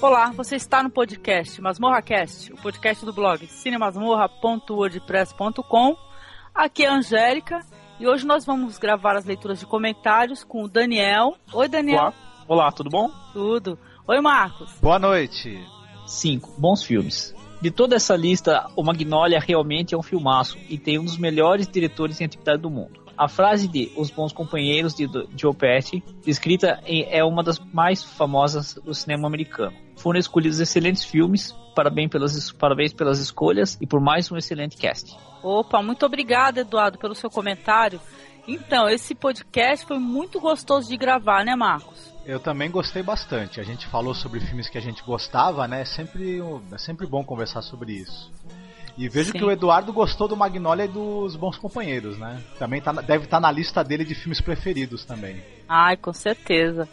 Olá, você está no podcast MasmorraCast, o podcast do blog cinemasmorra.wordpress.com. Aqui é a Angélica e hoje nós vamos gravar as leituras de comentários com o Daniel. Oi, Daniel. Olá, Olá tudo bom? Tudo. Oi, Marcos. Boa noite. 5. Bons filmes. De toda essa lista, o Magnolia realmente é um filmaço e tem um dos melhores diretores em atividade do mundo. A frase de Os Bons Companheiros de Joe Pesci, escrita em, é uma das mais famosas do cinema americano. Foram escolhidos excelentes filmes, parabéns pelas, parabéns pelas escolhas e por mais um excelente cast. Opa, muito obrigada, Eduardo, pelo seu comentário. Então, esse podcast foi muito gostoso de gravar, né, Marcos? Eu também gostei bastante. A gente falou sobre filmes que a gente gostava, né? É sempre, é sempre bom conversar sobre isso. E vejo Sim. que o Eduardo gostou do Magnolia e dos Bons Companheiros, né? Também tá, deve estar tá na lista dele de filmes preferidos também. Ai, com certeza.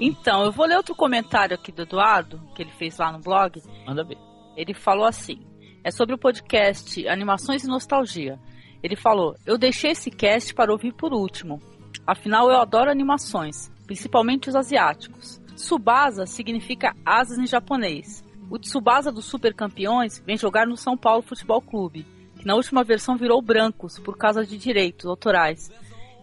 Então, eu vou ler outro comentário aqui do Eduardo, que ele fez lá no blog. Manda ver. Ele falou assim: é sobre o podcast Animações e Nostalgia. Ele falou: Eu deixei esse cast para ouvir por último. Afinal, eu adoro animações, principalmente os asiáticos. Subasa significa asas em japonês. O Tsubasa dos Super Campeões vem jogar no São Paulo Futebol Clube, que na última versão virou Brancos por causa de direitos autorais.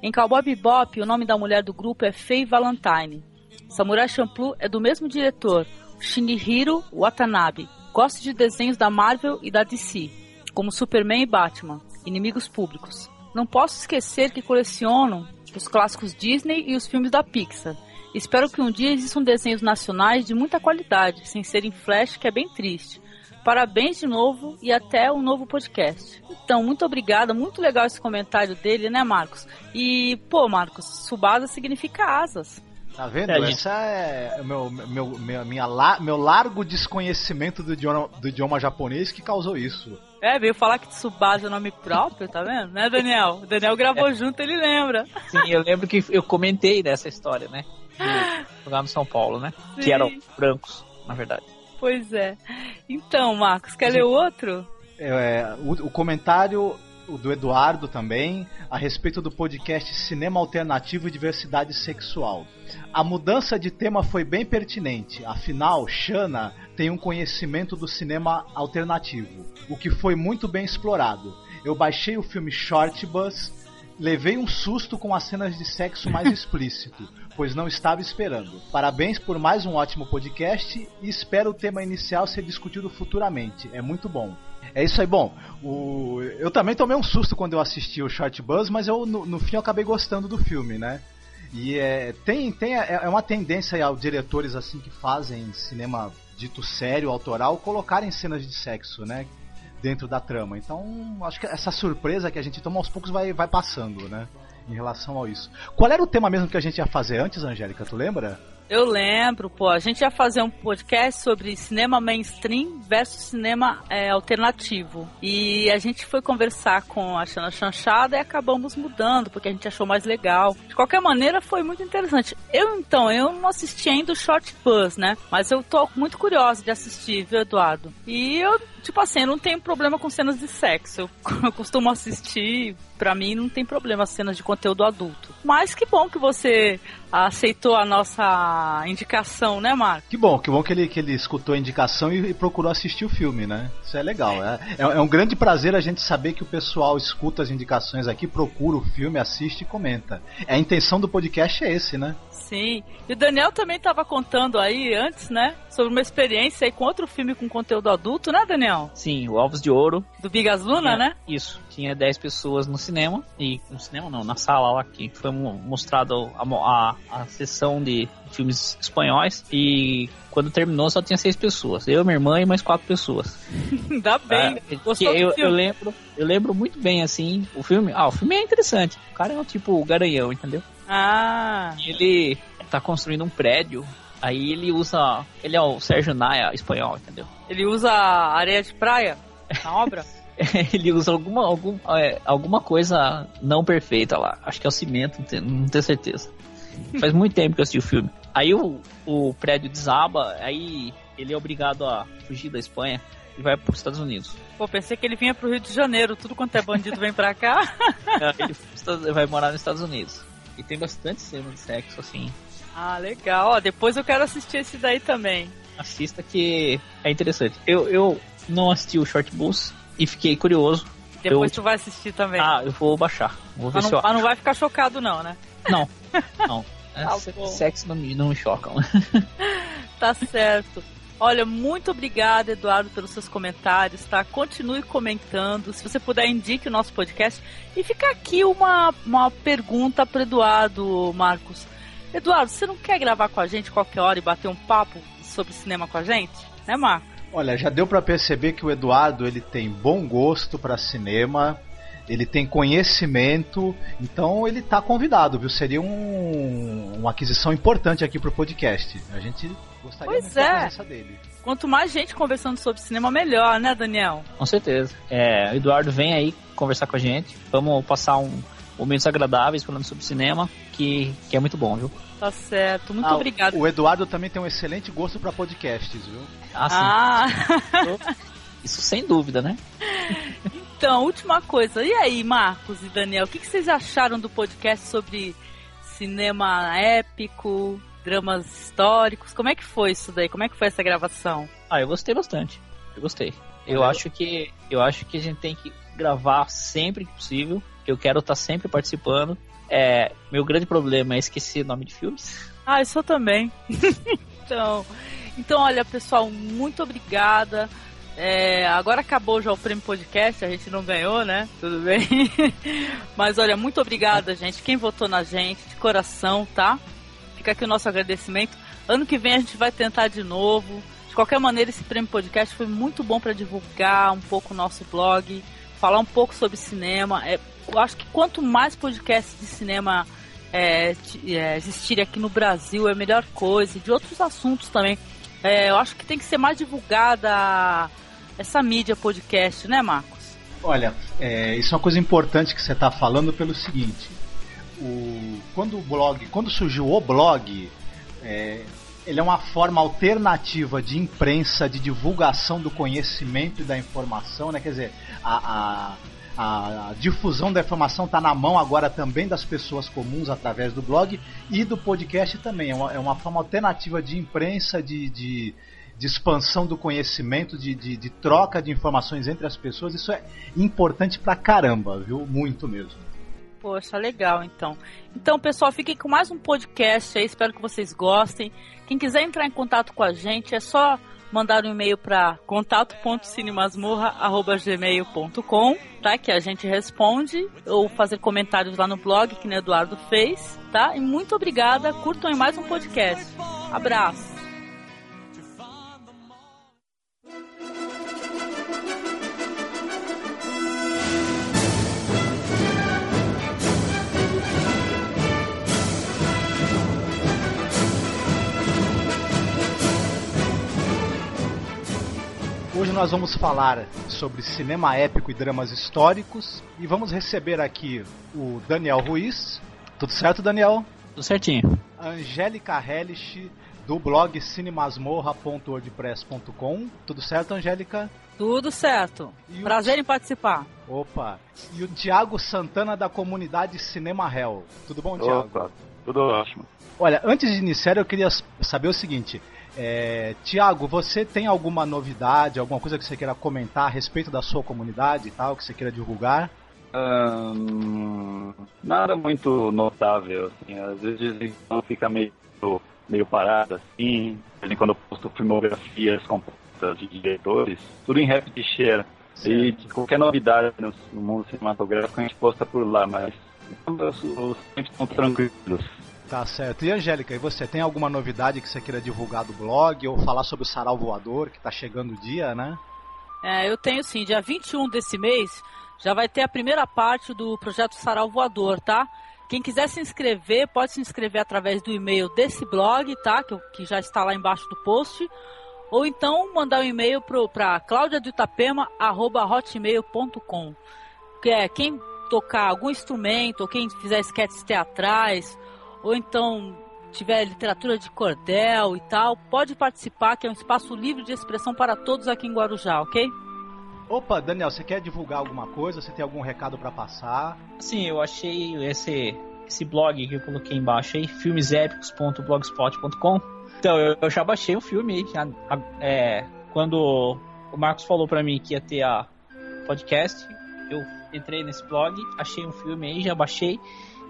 Em Cowboy Bebop, o nome da mulher do grupo é Faye Valentine. Samurai Champloo é do mesmo diretor, Shinihiro Watanabe. Gosta de desenhos da Marvel e da DC, como Superman e Batman, inimigos públicos. Não posso esquecer que coleciono os clássicos Disney e os filmes da Pixar Espero que um dia existam desenhos nacionais de muita qualidade, sem serem flash, que é bem triste. Parabéns de novo e até um novo podcast. Então, muito obrigada, muito legal esse comentário dele, né, Marcos? E, pô, Marcos, Subasa significa asas. Tá vendo? É, Essa é meu, meu, meu, minha, meu largo desconhecimento do idioma, do idioma japonês que causou isso. É, veio falar que Tsubasa é nome próprio, tá vendo? Né, Daniel? O Daniel gravou é. junto, ele lembra. Sim, eu lembro que eu comentei dessa história, né? jogar no São Paulo, né? Sim. Que eram brancos, na verdade. Pois é. Então, Marcos, quer Sim. ler o outro? É, o, o comentário do Eduardo também, a respeito do podcast Cinema Alternativo e Diversidade Sexual. A mudança de tema foi bem pertinente, afinal, Shana tem um conhecimento do cinema alternativo, o que foi muito bem explorado. Eu baixei o filme Short Bus, levei um susto com as cenas de sexo mais explícito pois não estava esperando. Parabéns por mais um ótimo podcast e espero o tema inicial ser discutido futuramente. É muito bom. É isso aí, bom. O... Eu também tomei um susto quando eu assisti o Short Buzz, mas eu no, no fim eu acabei gostando do filme, né? E é, tem, tem é, é uma tendência aos diretores assim que fazem cinema dito sério, autoral, colocarem cenas de sexo, né? Dentro da trama. Então, acho que essa surpresa que a gente toma aos poucos vai, vai passando, né? em relação a isso. Qual era o tema mesmo que a gente ia fazer antes, Angélica? Tu lembra? Eu lembro, pô, a gente ia fazer um podcast sobre cinema mainstream versus cinema é, alternativo. E a gente foi conversar com a Xana Chanchada e acabamos mudando, porque a gente achou mais legal. De qualquer maneira, foi muito interessante. Eu, então, eu não assisti ainda o Short Buzz, né? Mas eu tô muito curiosa de assistir, viu, Eduardo? E eu tipo assim, eu não tenho problema com cenas de sexo. Eu costumo assistir, pra mim não tem problema cenas de conteúdo adulto. Mas que bom que você aceitou a nossa indicação, né, Marco? Que bom, que bom que ele, que ele escutou a indicação e, e procurou assistir o filme, né? Isso é legal. É, é, é, um grande prazer a gente saber que o pessoal escuta as indicações aqui, procura o filme, assiste e comenta. A intenção do podcast é esse, né? Sim. E o Daniel também estava contando aí antes, né? Sobre uma experiência aí com outro filme com conteúdo adulto, né, Daniel? Sim, o Alves de Ouro. Do Bigas Luna, né? Isso. Tinha 10 pessoas no cinema. E no cinema não, na sala lá que foi mostrado a, a, a sessão de filmes espanhóis. E quando terminou só tinha seis pessoas. Eu, minha irmã e mais quatro pessoas. Ainda bem. É, que eu, eu, lembro, eu lembro muito bem assim, o filme. Ah, o filme é interessante. O cara é um tipo garanhão, entendeu? Ah. Ele tá construindo um prédio. Aí ele usa. Ele é o Sérgio Naia espanhol, entendeu? Ele usa areia de praia na obra? ele usa alguma, algum, é, alguma coisa não perfeita lá. Acho que é o cimento, não tenho, não tenho certeza. Faz muito tempo que eu assisti o filme. Aí o, o prédio desaba, aí ele é obrigado a fugir da Espanha e vai para os Estados Unidos. Pô, pensei que ele vinha pro Rio de Janeiro, tudo quanto é bandido vem pra cá. ele vai morar nos Estados Unidos. E tem bastante cena de sexo, assim. Ah, legal. Ó, depois eu quero assistir esse daí também. Assista que é interessante. Eu, eu não assisti o Short Bus e fiquei curioso. Depois eu... tu vai assistir também. Ah, eu vou baixar. Vou ver mas, se não, eu... mas não vai ficar chocado não, né? Não, não. Tá é, sexo não me, não me chocam. tá certo. Olha, muito obrigada, Eduardo, pelos seus comentários, tá? Continue comentando. Se você puder, indique o nosso podcast. E fica aqui uma, uma pergunta para Eduardo, Marcos. Eduardo, você não quer gravar com a gente qualquer hora e bater um papo sobre cinema com a gente? Né, Marcos? Olha, já deu para perceber que o Eduardo ele tem bom gosto para cinema, ele tem conhecimento, então ele tá convidado, viu? Seria um, uma aquisição importante aqui pro podcast. A gente gostaria pois muito é. da presença dele. Quanto mais gente conversando sobre cinema, melhor, né, Daniel? Com certeza. É, o Eduardo vem aí conversar com a gente. Vamos passar um momentos agradáveis falando sobre cinema, que, que é muito bom, viu? Tá certo, muito Ah, obrigado. O Eduardo também tem um excelente gosto para podcasts, viu? Ah, sim. Ah, Isso sem dúvida, né? então, última coisa. E aí, Marcos e Daniel, o que, que vocês acharam do podcast sobre cinema épico, dramas históricos? Como é que foi isso daí? Como é que foi essa gravação? Ah, eu gostei bastante. Eu gostei. Eu Valeu. acho que eu acho que a gente tem que gravar sempre que possível. Que Eu quero estar sempre participando. É, meu grande problema é esquecer nome de filmes. Ah, isso eu também. então, então, olha, pessoal, muito obrigada. É, agora acabou já o prêmio podcast, a gente não ganhou, né? Tudo bem. Mas olha, muito obrigada, gente. Quem votou na gente, de coração, tá? Fica aqui o nosso agradecimento. Ano que vem a gente vai tentar de novo. De qualquer maneira, esse prêmio podcast foi muito bom para divulgar um pouco o nosso blog, falar um pouco sobre cinema. É, eu acho que quanto mais podcasts de cinema é, é, existirem aqui no Brasil, é a melhor coisa. E de outros assuntos também. É, eu acho que tem que ser mais divulgada essa mídia podcast, né, Marcos? Olha, é, isso é uma coisa importante que você está falando pelo seguinte: o, quando o blog, quando surgiu o blog, é, ele é uma forma alternativa de imprensa, de divulgação do conhecimento e da informação, né? Quer dizer, a, a, a difusão da informação está na mão agora também das pessoas comuns através do blog e do podcast também. É uma, é uma forma alternativa de imprensa, de, de, de expansão do conhecimento, de, de, de troca de informações entre as pessoas. Isso é importante pra caramba, viu? Muito mesmo. Poxa, legal então. Então, pessoal, fiquem com mais um podcast aí, espero que vocês gostem. Quem quiser entrar em contato com a gente, é só mandar um e-mail para contato.cinemasmorra.gmail.com, tá? Que a gente responde, ou fazer comentários lá no blog, que o Eduardo fez, tá? E muito obrigada, curtam mais um podcast. Abraço! Hoje nós vamos falar sobre cinema épico e dramas históricos e vamos receber aqui o Daniel Ruiz. Tudo certo, Daniel? Tudo certinho. Angélica Hellish do blog cinemasmorra.wordpress.com. Tudo certo, Angélica? Tudo certo. E o- Prazer em participar. Opa! E o Tiago Santana da comunidade Cinema Hell. Tudo bom, Tiago? Opa, tudo ótimo. Olha, antes de iniciar, eu queria saber o seguinte. É, Tiago, você tem alguma novidade, alguma coisa que você queira comentar a respeito da sua comunidade e tal, que você queira divulgar? Nada muito notável, assim. Às vezes então fica meio, meio parado, assim. Quando eu posto filmografias compostas de diretores, tudo em rap de share. E qualquer novidade no, mundo cinematográfico a gente posta por lá, mas os tempos estão tranquilos. Tá certo. E Angélica, e você tem alguma novidade que você queira divulgar do blog ou falar sobre o Sarau Voador, que tá chegando o dia, né? É, eu tenho sim, dia 21 desse mês já vai ter a primeira parte do projeto Sarau Voador, tá? Quem quiser se inscrever, pode se inscrever através do e-mail desse blog, tá? Que, que já está lá embaixo do post. Ou então mandar um e-mail para claudiadoitapema.hotmail.com que é quem tocar algum instrumento, ou quem fizer esquetes teatrais, ou então tiver literatura de cordel e tal, pode participar, que é um espaço livre de expressão para todos aqui em Guarujá, ok? Opa, Daniel, você quer divulgar alguma coisa? Você tem algum recado para passar? Sim, eu achei esse, esse blog que eu coloquei embaixo aí, filmesépicos.blogspot.com. Então, eu, eu já baixei o filme aí. já, a- é, quando o Marcos falou pra mim que ia ter a podcast, eu entrei nesse blog, achei um filme aí, já baixei.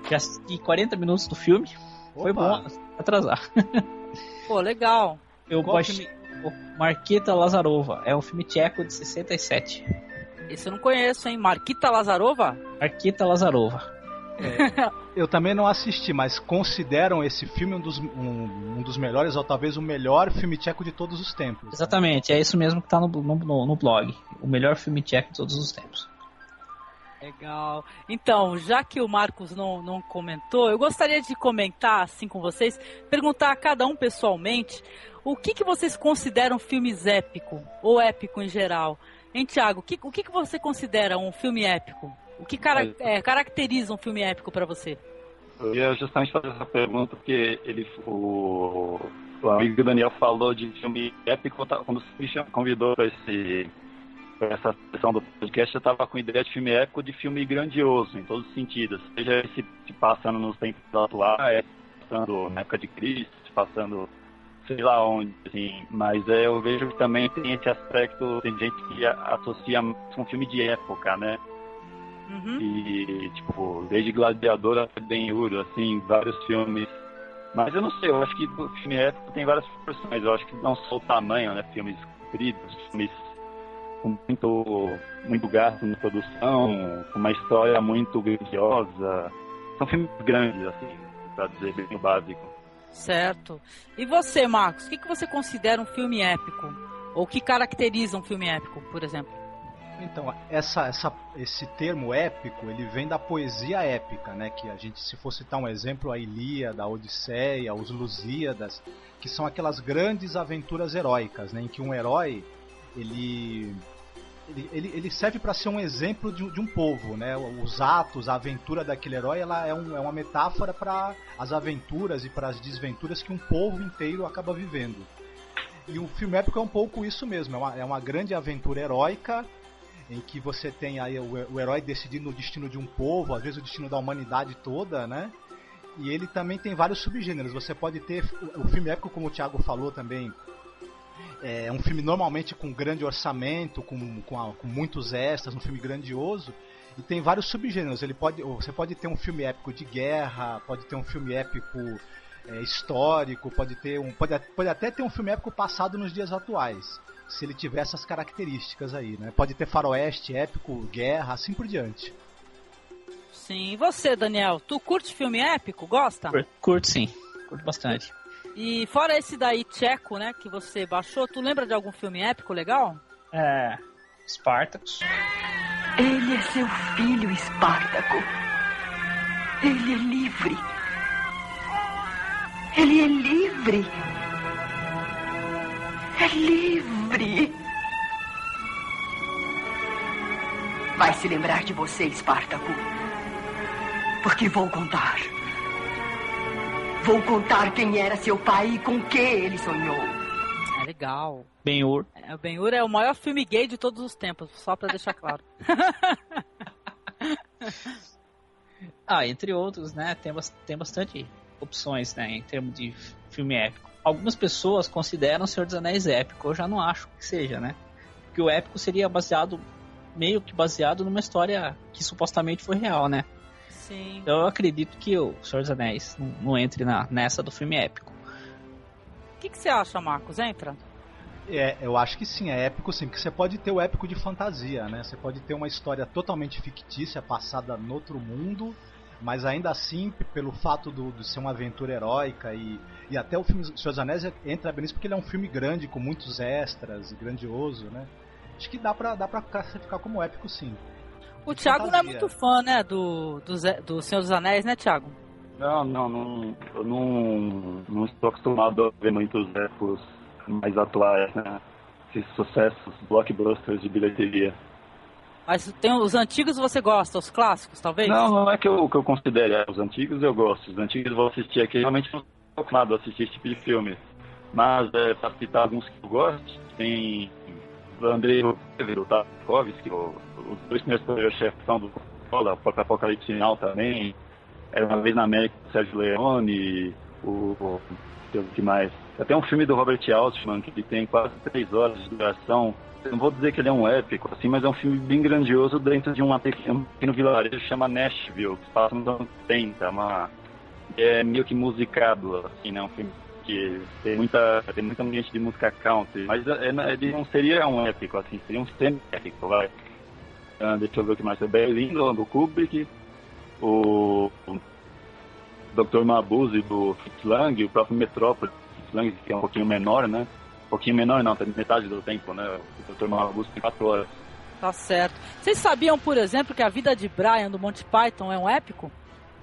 Já assisti 40 minutos do filme. Foi Opa. bom atrasar. Pô, legal. Eu Qual baixei o Marqueta Lazarova. É um filme tcheco de 67. Esse eu não conheço, hein? Marquita Lazarova? Marqueta Lazarova. Eu também não assisti, mas consideram esse filme um dos, um, um dos melhores, ou talvez o melhor filme tcheco de todos os tempos. Exatamente, é isso mesmo que tá no, no, no- no blog. O melhor filme tcheco de todos os tempos. Legal. Então, já que o Marcos não, não comentou, eu gostaria de comentar assim com vocês, perguntar a cada um pessoalmente o que, que vocês consideram filmes épico ou épico em geral. Hein, Thiago, o que, o que, que você considera um filme épico? O que cara- é, caracteriza um filme épico pra você? Eu ia justamente fazer essa pergunta porque ele, o, o amigo Daniel falou de filme épico tá- quando me cham- convidou para esse essa sessão do podcast. Eu estava com ideia de filme épico, de filme grandioso em todos os sentidos, seja esse se passando nos tempos atuais, passando na época de Cristo, passando sei lá onde, assim. Mas é, eu vejo que também tem esse aspecto, tem gente que associa com filme de época, né? Uhum. E, tipo, desde Gladiador até Ben-Hur, assim, vários filmes. Mas eu não sei, eu acho que o filme épico tem várias proporções. Eu acho que não só o tamanho, né? Filmes compridos, filmes com muito, muito gasto na produção, com uma história muito grandiosa. São filmes grandes, assim, pra dizer bem o básico. Certo. E você, Marcos, o que, que você considera um filme épico? Ou o que caracteriza um filme épico, por exemplo? Então, essa, essa, esse termo épico, ele vem da poesia épica, né? Que a gente, se for citar um exemplo, a Ilíada, a Odisseia, os Lusíadas, que são aquelas grandes aventuras heróicas, né? Em que um herói, ele... Ele, ele, serve para ser um exemplo de, um- de um povo, né? Os atos, a aventura daquele herói, ela é, um- é uma metáfora para as aventuras e para as desventuras que um povo inteiro acaba vivendo. E o filme épico é um pouco isso mesmo, é uma, é uma grande aventura heróica em que você tem aí o, o herói decidindo o destino de um povo, às vezes o destino da humanidade toda, né? E ele também tem vários subgêneros. Você pode ter o filme épico, como o Thiago falou também, é um filme normalmente com grande orçamento, com, com, a- com muitos extras, um filme grandioso. E tem vários subgêneros. Ele pode, você pode ter um filme épico de guerra, pode ter um filme épico é, histórico, pode ter um, pode, pode até ter um filme épico passado nos dias atuais, se ele tiver essas características aí, né? Pode ter faroeste, épico, guerra, assim por diante. Sim. E você, Daniel? Tu curte filme épico? Gosta? Cur- Curto sim, curto bastante. E fora esse daí tcheco, né, que você baixou, tu lembra de algum filme épico legal? É. Spartacus. Ele é seu filho, Espartaco. Ele é livre. Ele é livre. É livre. Vai se lembrar de você, Espartaco. Porque vou contar. Vou contar quem era seu pai e com que ele sonhou. É legal. Ben-Hur. É, o Ben-Hur é o maior filme gay de todos os tempos, só pra deixar claro. Ah, entre outros, né? Tem, tem bastante opções, né? Em termos de filme épico. Algumas pessoas consideram Senhor dos Anéis épico. Eu já não acho que seja, né? Porque o épico seria baseado, meio que baseado numa história que supostamente foi real, né? Sim. Então eu acredito que o Senhor dos Anéis não, não entre na, nessa do filme épico. O que, que você acha, Marcos? Entra? É, eu acho que sim, é épico sim, porque você pode ter o épico de fantasia, né? Você pode ter uma história totalmente fictícia, passada no outro mundo, mas ainda assim, pelo fato do, de ser uma aventura heróica e, e até o filme Senhor dos Anéis entra bem nisso porque ele é um filme grande, com muitos extras, e grandioso, né? Acho que dá pra, dá pra classificar como épico sim. O Thiago não é muito fã, né, do, do, Zé- do Senhor dos Anéis, né, Thiago? Não, não, não, eu não, não estou acostumado a ver muitos épicos mais atuais, né? Esses sucessos, blockbusters de bilheteria. Mas tem os antigos você gosta, os clássicos, talvez? Não, não é que eu, que eu considere. é, Os antigos eu gosto. Os antigos eu vou assistir aqui. Realmente não estou acostumado a assistir esse tipo de filme. Mas, é, para citar alguns que eu gosto, tem Andrei Rublev, o Tarkovsky, os dois primeiros chefão do Coca-Cola, o próprio Apocalipse também. Era uma vez na América, o Sérgio Leone, o, o, o que mais? Até um filme do Robert Altman, que tem quase três horas de duração. Não vou dizer que ele é um épico, assim, mas é um filme bem grandioso dentro de um pequeno vilarejo que chama Nashville, que passa nos anos 70. Uma, é meio que musicado, assim, né? Um filme que tem muita, tem muita ambiente de música country, mas é, é, ele não seria um épico, assim, seria um semi-épico, vai. Uh, deixa eu ver o que mais. É Berlim, do Kubrick, o, o Dr. Mabuse do Fritz Lang, o próprio Metrópole do Fritz Lang, que é um pouquinho menor, né? Um pouquinho menor não, tem metade do tempo, né? O Dr. Mabuse tem quatro horas. Tá certo. Vocês sabiam, por exemplo, que a vida de Brian do Monty Python é um épico?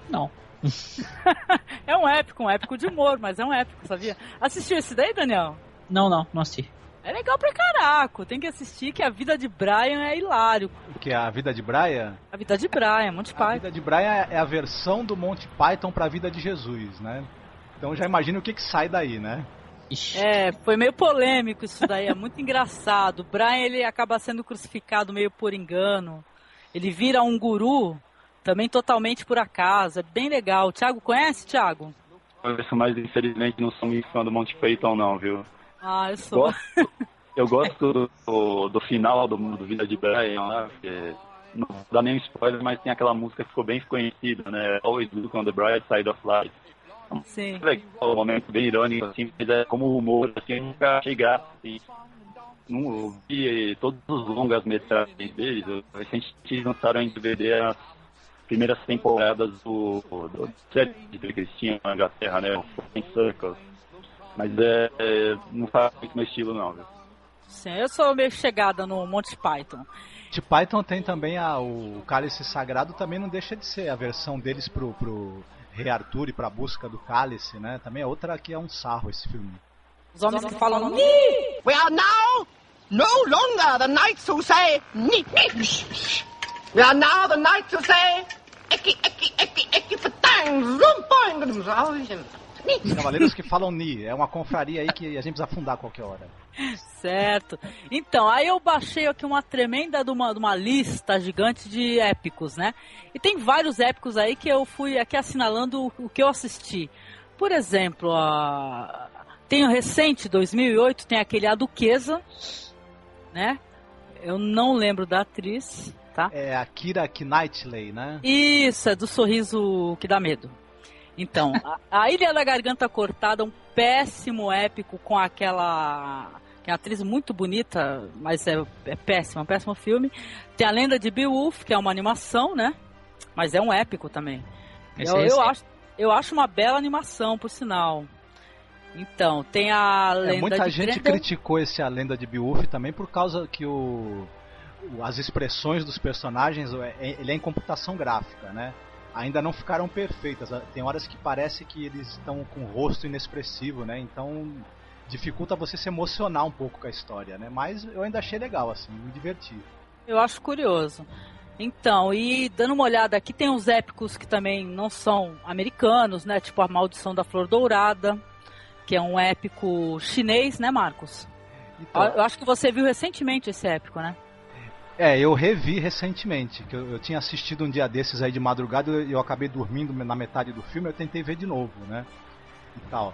Não. é um épico, um épico de humor, mas é um épico, sabia? Assistiu esse daí, Daniel? Não, não, não assisti. É legal pra caraco, tem que assistir que a vida de Brian é hilário. O que é a vida de Brian? A vida de Brian, Monty Python. A vida de Brian é a versão do Monty Python pra vida de Jesus, né? Então já imagina o que que sai daí, né? É, foi meio polêmico isso daí, é muito engraçado. O Brian ele acaba sendo crucificado meio por engano. Ele vira um guru também totalmente por acaso. É bem legal. O Thiago conhece, Thiago? Conheço, mas infelizmente não sou muito fã do Monty Python, não, viu? Ah, eu sou. Gosto, eu gosto do, do, do, final do, do Vida de Brian lá, porque não dá nenhum spoiler, mas tem aquela música que ficou bem conhecida, né? Always Look on the Bright Side of Life. Sim. Legal, um momento bem irônico, assim, mas é como humor, assim, eu nunca achei graça, assim. Não, vi todos os longas metragens deles, recentemente lançaram em DVD as primeiras temporadas do, do série de Cristina na Inglaterra, né? O Flying Circles. Mas é, é, não faz muito meu estilo não, viu? Sim, eu sou meio chegada no Monty Python. De Python tem também a, o Cálice Sagrado, também não deixa de ser a versão deles pro, pro Rei Arthur e pra busca do Cálice, né? Também é outra que é um sarro esse filme. Os homens que falam Ni! We are now no longer the knights who say Ni! We are now the knights who say Eki, eki, eki, eki, Os cavaleiros que falam Ni, é uma confraria aí que a gente precisa afundar a qualquer hora. Certo. Então, aí eu baixei aqui uma tremenda de uma, de uma lista gigante de épicos, né? E tem vários épicos aí que eu fui aqui assinalando o, o que eu assisti. Por exemplo, a... tem o recente, 2008, tem aquele A Duquesa, né? Eu não lembro da atriz tá? É a Kira Knightley, né? Isso, é do sorriso que dá medo. Então, a, a, Ilha da Garganta Cortada, um péssimo épico com aquela. Que é uma atriz muito bonita, mas é, é péssimo, é um péssimo filme. Tem a Lenda de Beowulf, que é uma animação, né? Mas é um épico também. Eu, eu, acho, eu acho uma bela animação, por sinal. Então, tem a é, lenda é, muita de gente Grendel. criticou esse A Lenda de Beowulf também por causa que o as expressões dos personagens, é, é, ele é em computação gráfica, né? Ainda não ficaram perfeitas. Tem horas que parece que eles estão com o rosto inexpressivo, né? Então dificulta você se emocionar um pouco com a história, né? Mas eu ainda achei legal, assim, me diverti. Eu acho curioso. Então, e dando uma olhada aqui, tem uns épicos que também não são americanos, né? Tipo A Maldição da Flor Dourada, que é um épico chinês, né, Marcos? Então, eu acho que você viu recentemente esse épico, né? É, eu revi recentemente, que eu, eu, tinha assistido um dia desses aí de madrugada e eu, eu, acabei dormindo na metade do filme, eu tentei ver de novo, né? E tal.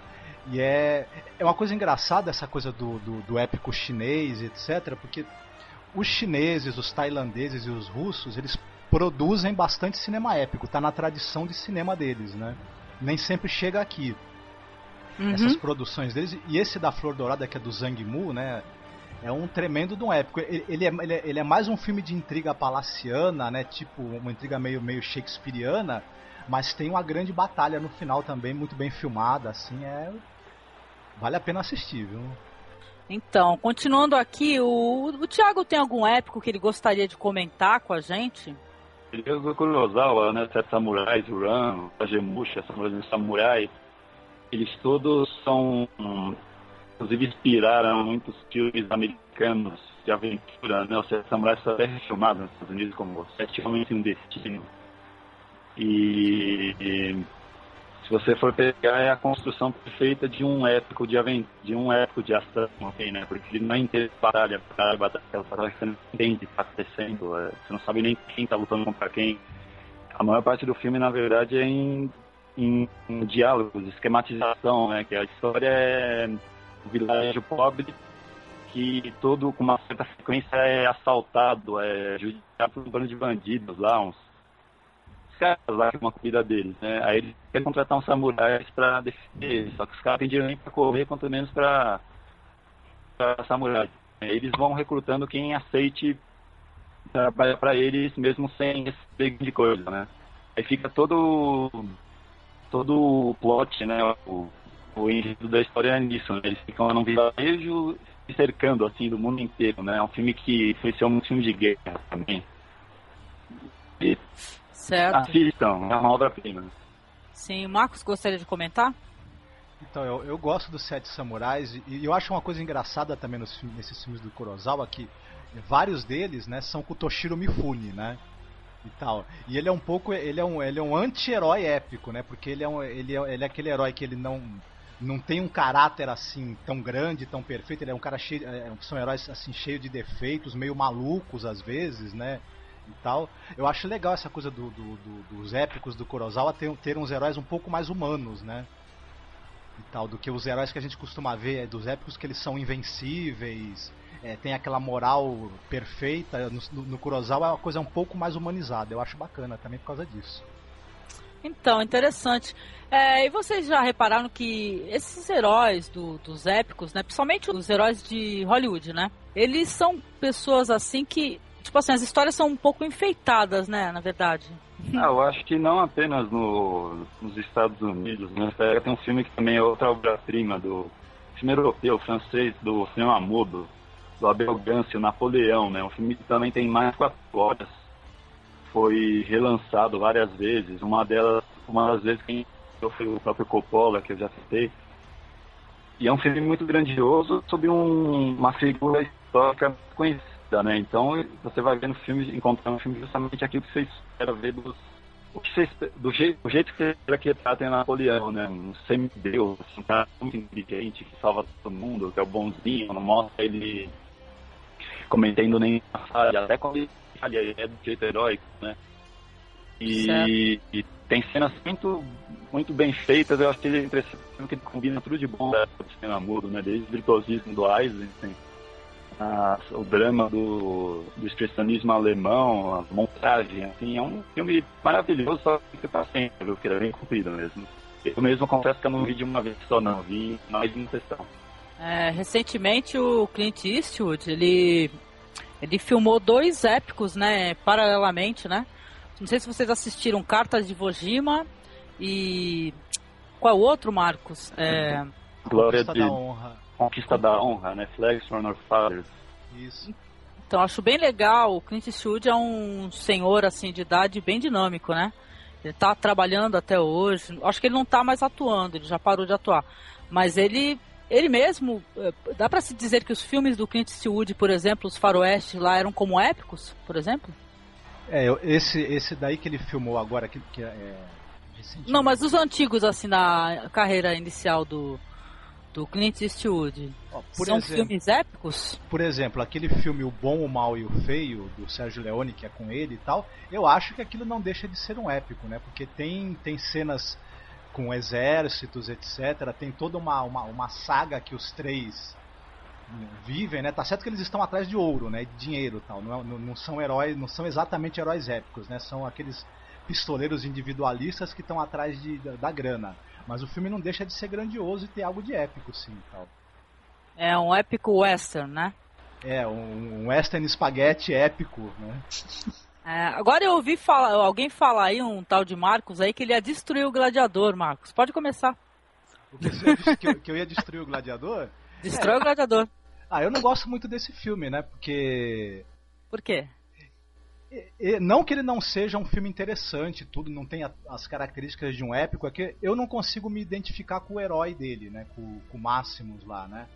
E é, é uma coisa engraçada essa coisa do, do, do épico chinês, etc., porque os chineses, os tailandeses e os russos, eles produzem bastante cinema épico, tá na tradição de cinema deles, né? Nem sempre chega aqui. Uhum. Essas produções deles. E esse da Flor Dourada, que é do Zhang Mu, né? É um tremendo de um épico. Ele, ele, é, ele, é, ele, é, mais um filme de intriga palaciana, né? Tipo, uma intriga meio, meio shakespeariana, mas tem uma grande batalha no final também, muito bem filmada, assim, é. Vale a pena assistir, viu? Então, continuando aqui, o, o Thiago tem algum épico que ele gostaria de comentar com a gente? O Kurosawa, né? Sete Samurais, Uran, Kagemusha, Samurais Samurai, eles todos são inclusive inspiraram muitos filmes americanos de aventura, né? O Sete Samurais foi até filmado nos Estados Unidos como Sete Homens e um Destino. E, e, se você for pegar é a construção perfeita de um épico de aventura, de um épico de ação, okay, né? Porque ele não é inteiro batalha, batalha, batalha, batalha que você não entende o que está acontecendo, é, você não sabe nem quem está lutando contra quem. A maior parte do filme, na verdade, é em, em, em diálogos, esquematização, né? Que a história é vilarejo pobre que todo com uma certa frequência é assaltado, é judiado por um bando de bandidos lá, uns caras lá é uma comida deles, né? Aí eles querem contratar uns samurais pra defender eles, só que os caras têm dinheiro nem pra correr, quanto menos pra, pra samurai. Eles vão recrutando quem aceite trabalhar pra eles, mesmo sem pegue de coisa, né? Aí fica todo todo o plot, né? O, o enredo da história é nisso, né? Eles ficam num vilarejo cercando, assim, do mundo inteiro, né? É um filme que foi ser um filme de guerra também. E Certo. assistam, é uma obra-prima. Sim, Marcos gostaria de comentar? Então, eu, eu gosto dos Sete Samurais e, e eu acho uma coisa engraçada também nos, filmes- nesses filmes do Kurosawa que vários deles, né, são com o Toshiro Mifune, né? E tal. E ele é um pouco, ele é um, ele é um anti-herói épico, né? Porque ele é, um, ele, é, ele é aquele herói que ele não não tem um caráter assim tão grande, tão perfeito. Ele é um cara cheio, é, são heróis assim cheio de defeitos, meio malucos às vezes, né? E tal. Eu acho legal essa coisa do, do- do- dos épicos do Kurosawa ter, ter uns heróis um pouco mais humanos, né? e tal, do que os heróis que a gente costuma ver é, dos épicos que eles são invencíveis, é, tem aquela moral perfeita. No, no, no Kurosawa é uma coisa um pouco mais humanizada. Eu acho bacana também por causa disso. Então, interessante. É, e vocês já repararam que esses heróis do- dos épicos, né, principalmente os heróis de Hollywood, né, eles são pessoas assim que, tipo assim, as histórias são um pouco enfeitadas, né, na verdade. Ah, eu acho que não apenas no, nos Estados Unidos, né? Tem um filme que também é outra obra-prima do filme europeu, francês, do cinema mudo, do Abel Gance, o Napoleão, né? Um filme que também tem mais quatro horas. Foi relançado várias vezes. Uma delas, uma das vezes quem foi o próprio Coppola, que eu já citei. E é um filme muito grandioso sobre um- uma figura histórica conhecida, né? Então você vai vendo filmes, encontrar um filme justamente aquilo que você espera ver dos, o que você do, jeito, jeito que você espera que retratem Napoleão, né? Um semideus, um cara muito inteligente que salva todo mundo, que é o bonzinho, não mostra ele cometendo nenhuma falha, até quando ele ele é do jeito heróico, né? E, e tem cenas muito, muito bem feitas, eu acho que ele é impressionante que combina tudo de bom época do cinema mudo, né? Desde o virtuosismo do Eisenstein, a- o drama do, do expressionismo alemão, a montagem, assim, é um filme maravilhoso, só que fica pra sempre, viu? Que ele é bem comprido mesmo. Eu mesmo confesso que eu não vi de uma vez só, não, vi mais de uma sessão. É, recentemente o Clint Eastwood, ele, ele filmou dois épicos, né, paralelamente, né? Não sei se vocês assistiram Cartas de Vojima e... Qual é o outro, Marcos? É... Glória Conquista de da honra. Conquista da Honra, né? Flags from Our Fathers. Isso. Então, acho bem legal. O Clint Eastwood é um senhor, assim, de idade bem dinâmico, né? Ele tá trabalhando até hoje. Acho que ele não tá mais atuando, ele já parou de atuar. Mas ele, ele mesmo, eh, dá pra se dizer que os filmes do Clint Eastwood, por exemplo, os faroestes lá eram como épicos, por exemplo? É, esse, esse daí que ele filmou agora, que, que é. recentemente. Não, mas os antigos, assim, na carreira inicial do, do Clint Eastwood, Ó, são exemplo, filmes épicos? por exemplo, aquele filme O Bom, o Mal e o Feio, do Sérgio Leone, que é com ele e tal, eu acho que aquilo não deixa de ser um épico, né? Porque tem, tem cenas com exércitos, etc. Tem toda uma, uma, uma saga que os três vivem, né? Tá certo que eles estão atrás de ouro, né? De dinheiro tal. Não, é- não, não são heróis, não são exatamente heróis épicos, né? São aqueles pistoleiros individualistas que estão atrás de, da, da grana. Mas o filme não deixa de ser grandioso e ter algo de épico, sim, tal. É um épico western, né? É, um, um western spaghetti épico, né? É, agora eu ouvi falar, alguém falar aí, um tal de Marcos aí, que ele ia destruir o gladiador, Marcos. Pode começar. O que, você disse que, eu, que eu ia destruir o gladiador? Destrói o gladiador. Ah, eu não gosto muito desse filme, né? Porque. Por quê? Não que ele não seja um filme interessante, tudo, não tem as características de um épico, é que eu não consigo me identificar com o herói dele, né? Com, com o Máximos lá, né?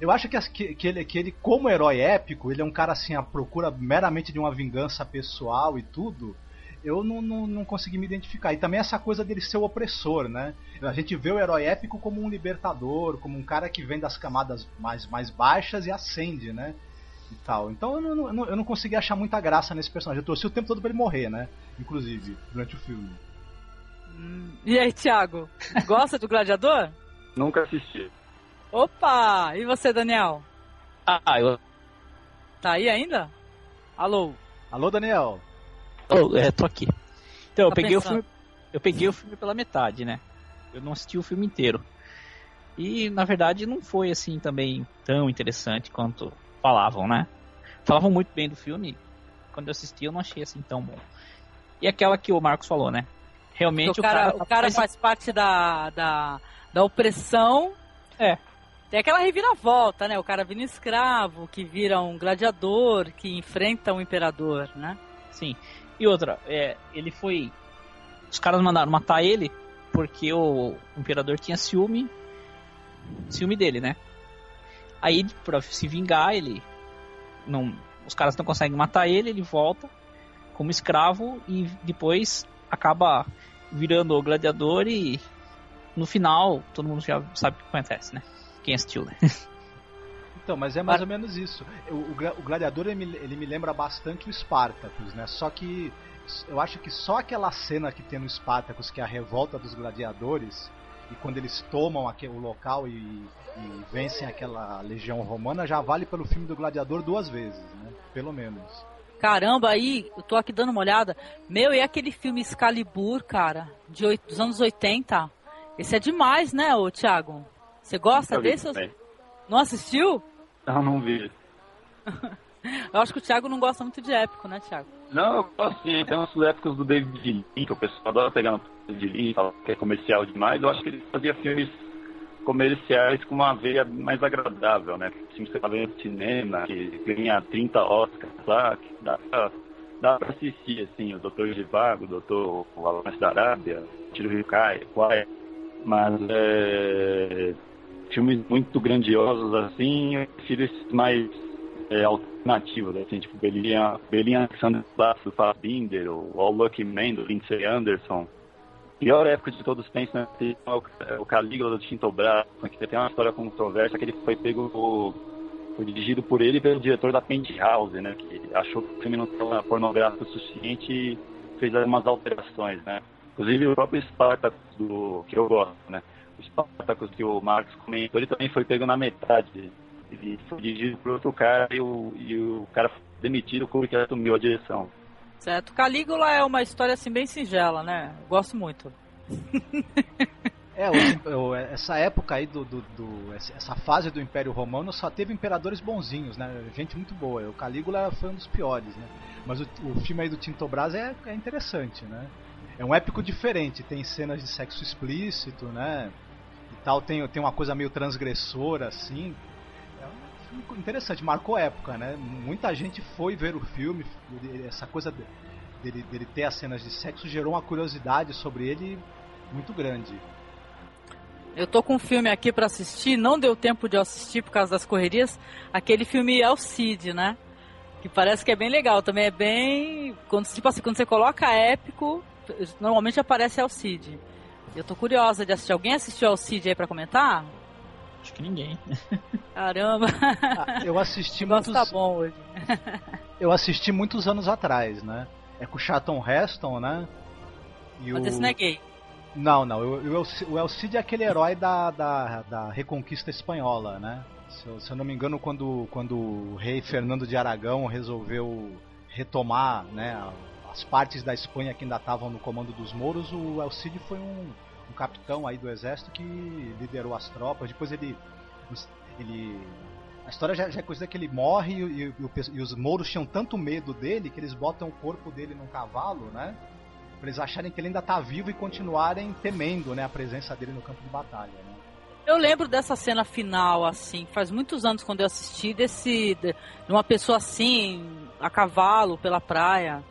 Eu acho que, as- que, que ele, que ele, como herói épico, ele é um cara assim, à procura meramente de uma vingança pessoal e tudo. Eu não, não, não consegui me identificar. E também essa coisa dele ser o opressor, né? A gente vê o herói épico como um libertador, como um cara que vem das camadas mais, mais baixas e ascende, né? E tal. Então eu não, eu não, eu não consegui achar muita graça nesse personagem. Eu torci o tempo todo pra ele morrer, né? Inclusive, durante o filme. Hum, E aí, Thiago? Gosta do gladiador? Nunca assisti. Opa! E você, Daniel? Ah, eu. Tá aí ainda? Alô? Alô, Daniel. Oh, é, tô aqui. Então, eu Tá peguei o filme. Eu peguei o filme pela metade, né? Eu não assisti o filme inteiro. E na verdade não foi assim também tão interessante quanto falavam, né? Falavam muito bem do filme. Quando eu assisti eu não achei assim tão bom. E aquela que o Marcos falou, né? Realmente Porque o cara, o cara faz- faz parte da, da, da opressão. É. Tem aquela reviravolta, né? O cara vira escravo, que vira um gladiador, que enfrenta um imperador, né? Sim. E outra, é, ele foi. Os caras mandaram matar ele porque o imperador tinha ciúme. Ciúme dele, né? Aí, pra se vingar, ele. Não, os caras não conseguem matar ele, ele volta como escravo e depois acaba virando o gladiador e no final todo mundo já sabe o que acontece, né? Quem assistiu, né? Então, mas é mais ou menos isso. O, o o Gladiador ele me, ele me lembra bastante o Spartacus, né? Só que eu acho que só aquela cena que tem no Spartacus, que é a revolta dos gladiadores, e quando eles tomam aquele, o local e, e vencem aquela legião romana, já vale pelo filme do Gladiador duas vezes, né? Pelo menos. Caramba, aí, eu tô aqui dando uma olhada. Meu, e aquele filme Excalibur, cara, de dos anos 80? Esse é demais, né, ô Thiago? Você gosta desse? também. Não assistiu? Não, não vi. Eu acho que o Thiago não gosta muito de épico, né, Thiago? Não, eu gosto sim. Tem umas épocas do David Lean, que o pessoal adora pegar no David Lean, fala que é comercial demais. Eu acho que ele fazia filmes comerciais com uma veia mais agradável, né? Que você tá vendo cinema, que ganha 30 Oscars lá, que dá pra, dá pra assistir, assim, o Doutor Givago, o Doutor Alonso da Arábia, Tiro Rio Quai. Mas é, filmes muito grandiosos assim, eu prefiro esses mais é, alternativos, assim, tipo Belinha, Belinha Alexander Bass do Fassbinder, ou All Lucky Man do Lindsay Anderson. Pior época de todos os tempos? Tem o, Calígula do Tinto Braço, que tem uma história controversa que ele foi pego, foi dirigido por ele pelo diretor da Penthouse, né? Que achou que o filme não estava pornográfico o suficiente e fez algumas alterações, né? Inclusive o próprio Spartacus, do, que eu gosto, né? Spartacus que o Marcos comentou, ele também foi pego na metade. Ele foi dirigido por outro cara e o, e o cara foi demitido porque assumiu a direção. Certo. Calígula é uma história assim bem singela, né? Eu Gosto muito. É, o- o- essa época aí do, do- do- essa fase do Império Romano só teve imperadores bonzinhos, né? Gente muito boa. O Calígula foi um dos piores, né? Mas o, o filme aí do Tinto Brás é, é interessante, né? É um épico diferente, tem cenas de sexo explícito, né? Tal, tem, tem uma coisa meio transgressora, assim. É um filme interessante, marcou época, né? Muita gente foi ver o filme, essa coisa de- dele, dele ter as cenas de sexo gerou uma curiosidade sobre ele muito grande. Eu tô com um filme aqui pra assistir, não deu tempo de assistir por causa das correrias. Aquele filme o Cid, né? Que parece que é bem legal, também é bem. Quando, tipo assim, quando você coloca épico, normalmente aparece Alcide. Eu tô curiosa de assistir. Alguém assistiu Alcide aí pra comentar? Acho que ninguém. Caramba, Ah, eu assisti o negócio muitos, tá bom hoje. eu assisti muitos anos atrás, né? É com o Charlton Heston, né? E Mas o... esse não é gay. Não, não. O, o, o Elcide é aquele herói da, da, da Reconquista Espanhola, né? Se eu, se eu não me engano, quando, quando o rei Fernando de Aragão resolveu retomar né, as partes da Espanha que ainda estavam no comando dos mouros, o Elcide foi um, um capitão aí do exército que liderou as tropas. Depois ele... ele a história já, já é coisa que ele morre e, e- e os mouros tinham tanto medo dele que eles botam o corpo dele num cavalo, né? Pra eles acharem que ele ainda tá vivo e continuarem temendo, né, a presença dele no campo de batalha, né? Eu lembro dessa cena final, assim, faz muitos anos quando eu assisti, desse. de de uma pessoa assim, a cavalo pela praia.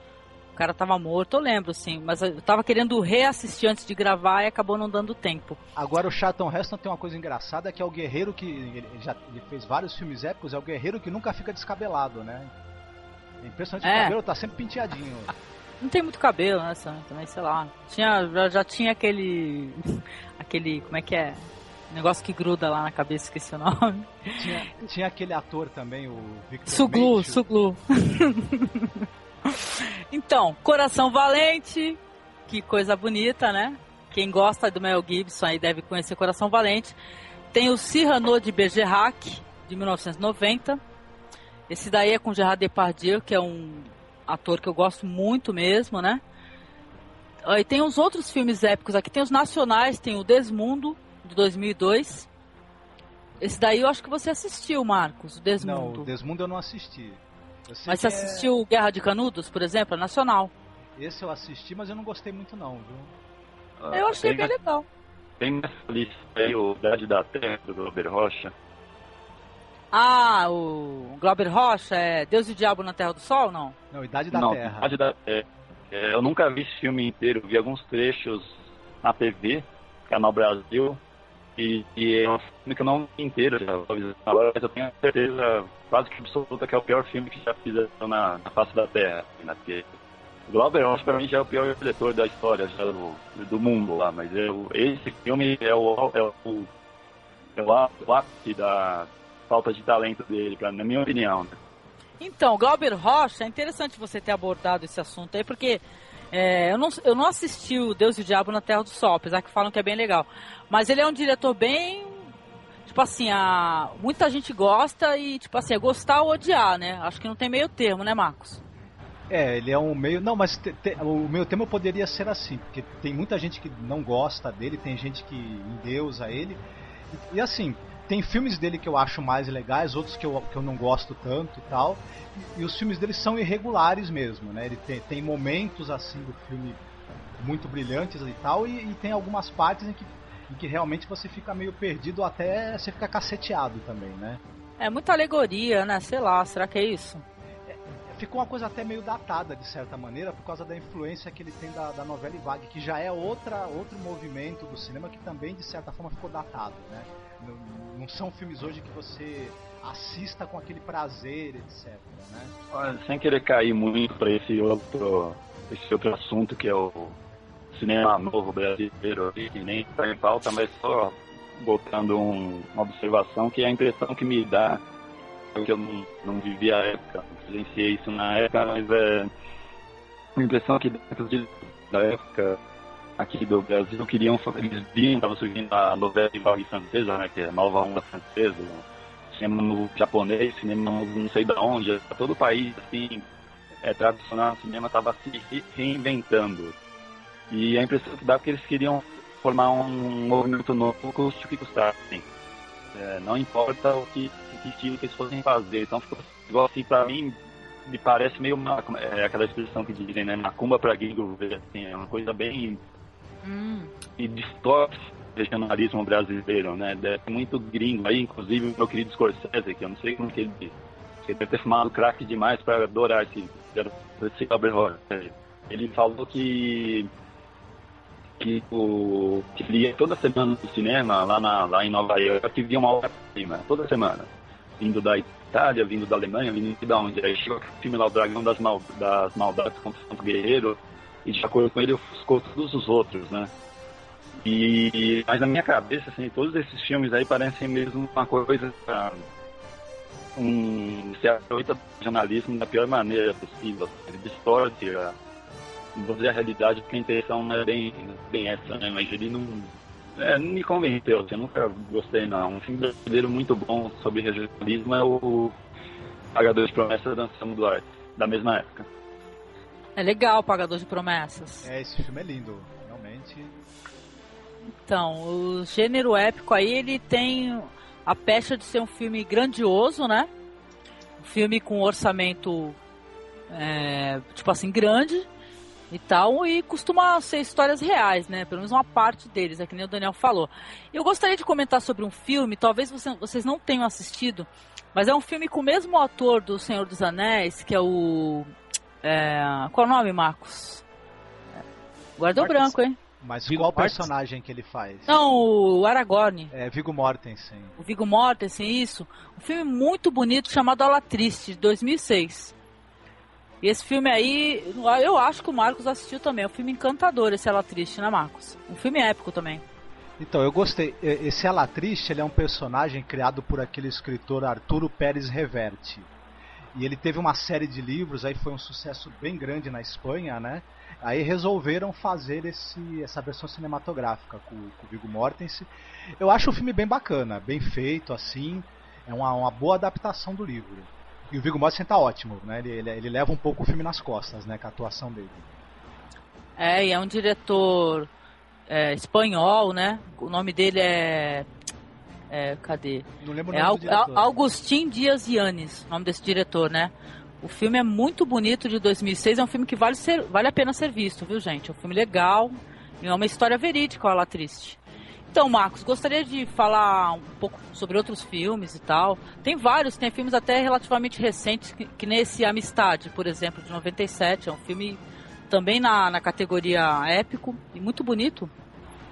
O cara tava morto, eu lembro, sim. Mas eu tava querendo reassistir antes de gravar e acabou não dando tempo. Agora o Charlton Heston tem uma coisa engraçada que é o guerreiro que ele já ele fez vários filmes épicos, é o guerreiro que nunca fica descabelado, né? É impressionante, É. o cabelo tá sempre penteadinho. Não tem muito cabelo, né? Também, sei lá. Tinha, já, já tinha aquele. aquele. Como é que é? Negócio que gruda lá na cabeça, esqueci o nome. Tinha, tinha aquele ator também, o Victor Suglu, Mensch, Suglu. então, Coração Valente, que coisa bonita, né? Quem gosta do Mel Gibson aí deve conhecer Coração Valente. tem o Cyrano de Bergerac, de 1990. Esse daí é com Gerard Depardieu, que é um ator que eu gosto muito mesmo, né? E tem os outros filmes épicos aqui. Tem os nacionais, tem o Desmundo, de 2002. Esse daí eu acho que você assistiu, Marcos, o Desmundo. Não, o Desmundo eu não assisti. Mas você é... assistiu Guerra de Canudos, por exemplo, a nacional? Esse eu assisti, mas eu não gostei muito não, viu? Ah, eu achei bem legal. Tem nessa lista aí o Idade da Terra, do Glauber Rocha. Ah, o Glauber Rocha é Deus e o Diabo na Terra do Sol, não? Não, Idade da não, Terra. Idade da Terra. É, eu nunca vi esse filme inteiro, vi alguns trechos na TV, Canal Brasil, e, e é um filme que eu não vi inteiro já agora, mas eu tenho certeza quase que absoluta que é o pior filme que já fizeram na, na face da Terra. Né? Glauber Rocha pra mim já é o pior diretor da história do, do mundo lá, mas eu, esse filme é o, é o, é o ápice da falta de talento dele, pra, na minha opinião. Né? Então, Glauber Rocha, é interessante você ter abordado esse assunto aí, porque é, eu, não, eu não assisti o Deus e o Diabo na Terra do Sol, apesar que falam que é bem legal. Mas ele é um diretor bem. Tipo assim, a, muita gente gosta e, tipo assim, é gostar ou odiar, né? Acho que não tem meio termo, né, Marcos? É, ele é um meio. Não, mas te, te, o meu tema poderia ser assim, porque tem muita gente que não gosta dele, tem gente que endeusa ele. E, e assim, tem filmes dele que eu acho mais legais, outros que eu, que eu não gosto tanto e tal. E, e os filmes dele são irregulares mesmo, né? Ele tem, tem momentos assim do filme muito brilhantes e tal, e, e tem algumas partes em que, em que realmente você fica meio perdido, até você fica caceteado também, né? É muita alegoria, né? Sei lá, será que é isso? ficou uma coisa até meio datada de certa maneira por causa da influência que ele tem da, da novela Vague, que já é outra outro movimento do cinema que também de certa forma ficou datado, né? Não, não são filmes hoje que você assista com aquele prazer, etc. Né? Sem querer cair muito para esse outro esse outro assunto que é o cinema novo brasileiro, que nem está em pauta, mas só botando um, uma observação que é a impressão que me dá que eu não, não vivi a época, não presenciei isso na época, mas é a impressão que dentro de, da época aqui do Brasil queriam, eles viam, estava surgindo a novela de vague francesa, né, que é a nova onda francesa, cinema no japonês, cinema não sei de onde, todo o país, assim, é, tradicional, o cinema estava se reinventando. E a impressão que dá é que eles queriam formar um movimento novo, custe o que custar, assim. É, não importa o que, que estilo que eles fossem fazer. Então ficou igual assim, pra mim, me parece meio uma, é aquela expressão que dizem, né? Macumba pra gringo assim, é uma coisa bem. Hum. E distorce o regionalismo brasileiro, né? Ser muito gringo aí, inclusive meu querido Scorsese, que eu não sei como que ele. Ele deve ter fumado crack demais para adorar esse, esse Ele falou que que, o, que via toda semana no cinema, lá, na, lá em Nova York, que via uma obra-prima, toda semana. Vindo da Itália, vindo da Alemanha, vindo de onde? Aí chegou o filme lá, O Dragão das, Mal, das Maldades contra o Santo Guerreiro, e de acordo com ele, ofuscou todos os outros, né? E, mas na minha cabeça, assim, todos esses filmes aí parecem mesmo uma coisa. Um, se aproveita do jornalismo da pior maneira possível. Ele distorce a, a realidade, porque a intenção não é bem, bem essa, né? Mas ele não. É, não me convenceu, assim, eu nunca gostei não. Um filme brasileiro muito bom sobre regionalismo é o Pagador de Promessas da Anselmo Duarte, da mesma época. É legal o Pagador de Promessas. É, esse filme é lindo, realmente. Então, o gênero épico aí, ele tem a pecha de ser um filme grandioso, né? Um filme com orçamento, é, tipo assim, grande e tal, e costuma ser histórias reais, né? Pelo menos uma parte deles, é que nem o Daniel falou. Eu gostaria de comentar sobre um filme, talvez vocês não tenham assistido, mas é um filme com o mesmo ator do Senhor dos Anéis, que é o. É, qual o nome, Marcos? Guardou branco, hein? Mas Vigo qual personagem que ele faz? Não, o Aragorn. É, Vigo Mortensen. O Vigo Mortensen, isso. Um filme muito bonito chamado Ala Triste, de 2006. E esse filme aí, eu acho que o Marcos assistiu também. É um filme encantador, esse Ela Triste, né, Marcos? Um filme épico também. Então, eu gostei. Esse Ela Triste, ele é um personagem criado por aquele escritor Arturo Pérez Reverte. E ele teve uma série de livros, aí foi um sucesso bem grande na Espanha, né? Aí resolveram fazer esse, essa versão cinematográfica com, com o Viggo Mortensen. Eu acho o filme bem bacana, bem feito, assim. É uma, uma boa adaptação do livro. E o Viggo Mortensen tá ótimo, né? Ele, ele, ele, leva um pouco o filme nas costas, né? Com a atuação dele. É, e é um diretor é, espanhol, né? O nome dele é é, cadê? Não lembro é o nome Al Augustin Dias Yanes, nome desse diretor, né? O filme é muito bonito de 2006, é um filme que vale, ser, vale a pena ser visto, viu, gente? É um filme legal e é uma história verídica, olha lá, triste. Então, Marcos, gostaria de falar um pouco sobre outros filmes e tal. Tem vários, tem filmes até relativamente recentes, que, que nesse Amistade, por exemplo, de 97. É um filme também na, na categoria épico e muito bonito.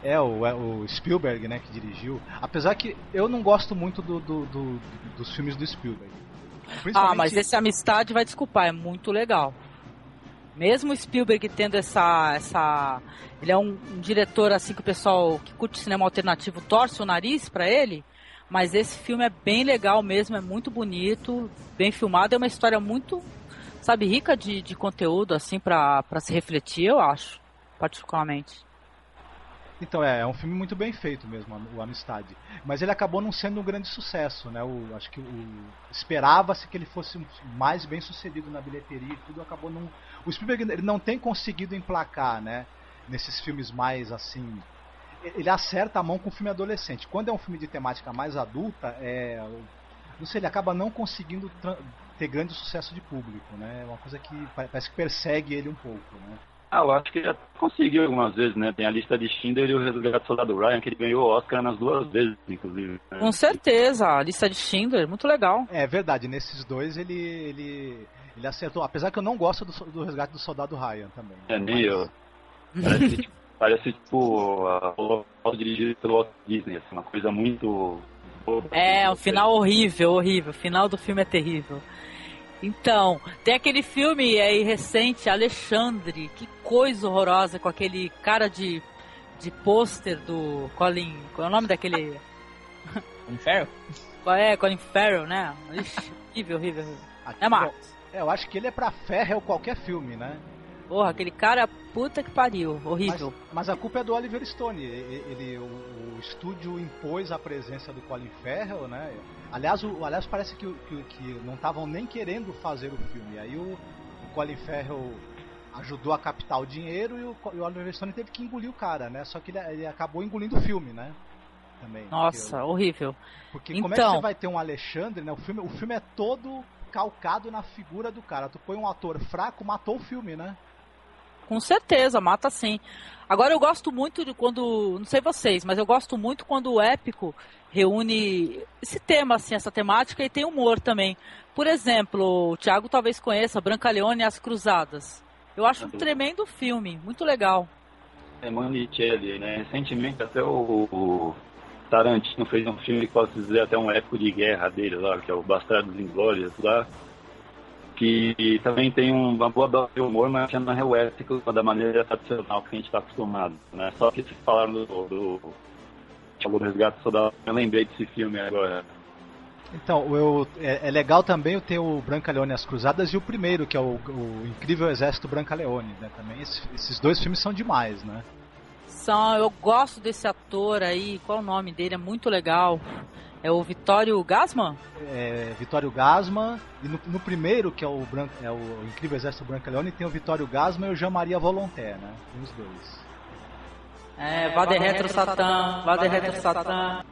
É, o, é, o Spielberg, né, que dirigiu. Apesar que eu não gosto muito do, do, do, dos filmes do Spielberg. Ah, mas esse Amistade vai desculpar, é muito legal. Mesmo Spielberg tendo essa. essa ele é um, um diretor assim que o pessoal que curte cinema alternativo torce o nariz para ele. Mas esse filme é bem legal mesmo, é muito bonito, bem filmado, é uma história muito, sabe, rica de, de conteúdo, assim, para se refletir, eu acho, particularmente. Então é, é um filme muito bem feito mesmo, o Amistade. Mas ele acabou não sendo um grande sucesso, né? O, acho que o, esperava-se que ele fosse mais bem sucedido na bilheteria e tudo, acabou não. O Spielberg ele não tem conseguido emplacar, né? Nesses filmes mais assim. Ele acerta a mão com o filme adolescente. Quando é um filme de temática mais adulta, é, não sei, ele acaba não conseguindo ter grande sucesso de público, né? É uma coisa que parece que persegue ele um pouco, né? Ah, eu acho que já conseguiu algumas vezes, né? Tem a lista de Schindler e o Resgate do Soldado Ryan, que ele ganhou o Oscar nas duas vezes, inclusive. Né? Com certeza, a lista de Schindler, muito legal. É verdade, nesses dois ele, ele, ele acertou. Apesar que eu não gosto do, do Resgate do Soldado Ryan também. É, nem eu. Parece, tipo, parece tipo a dirigido pelo Walt Disney, assim, uma coisa muito. É, o final horrível, horrível. O final do filme é terrível. Então, tem aquele filme aí recente, Alexandre, que coisa horrorosa com aquele cara de, de pôster do Colin. Qual é o nome daquele. Colin Farrell? É, Colin Farrell, né? Ixi, horrível, horrível, horrível. é, Marcos? É, eu acho que ele é pra Ferrell qualquer filme, né? Porra, aquele cara, puta que pariu, horrível. Mas, mas a culpa é do Oliver Stone. Ele, ele o, o, estúdio impôs a presença do Colin Farrell, né? Aliás, o, aliás parece que, que, que não estavam nem querendo fazer o filme. Aí o, o Colin Farrell ajudou a captar o dinheiro e o, e o Oliver Stone teve que engolir o cara, né? Só que ele, ele acabou engolindo o filme, né? Também. Nossa, porque, horrível. Porque então... como é que então- você vai ter um Alexandre, né? O filme, o filme é todo calcado na figura do cara. Tu põe um ator fraco, matou o filme, né? Com certeza, mata sim. Agora eu gosto muito de quando, não sei vocês, mas eu gosto muito quando o épico reúne esse tema, assim, essa temática e tem humor também. Por exemplo, o Thiago talvez conheça Brancaleone e as Cruzadas. Eu acho um tremendo filme, muito legal. É Manicelli, né? Recentemente até o, o, Tarantino fez um filme que posso dizer até um épico de guerra dele lá, que é o Bastardos Inglórios lá que também tem uma boa dose de humor, mas que não é o ético da maneira tradicional que a gente está acostumado. Né? Só que se falaram do, do, do Resgate Soldado, eu lembrei desse filme agora. Então, eu, é, é, legal também ter o Brancaleone e as Cruzadas e o primeiro, que é o, o Incrível Exército Brancaleone, né? Também esse, esses dois filmes são demais, né? São, eu gosto desse ator aí, qual o nome dele? É muito legal. É o Vitório Gasman? É, Vitório Gasman. E no, no, primeiro, que é o, Branco, é o Incrível Exército Brancaleone, tem o Vitório Gasman e o Jean-Maria Volonté, né? Tem os dois. É, Vader Retro Satã, Vader Retro Satã.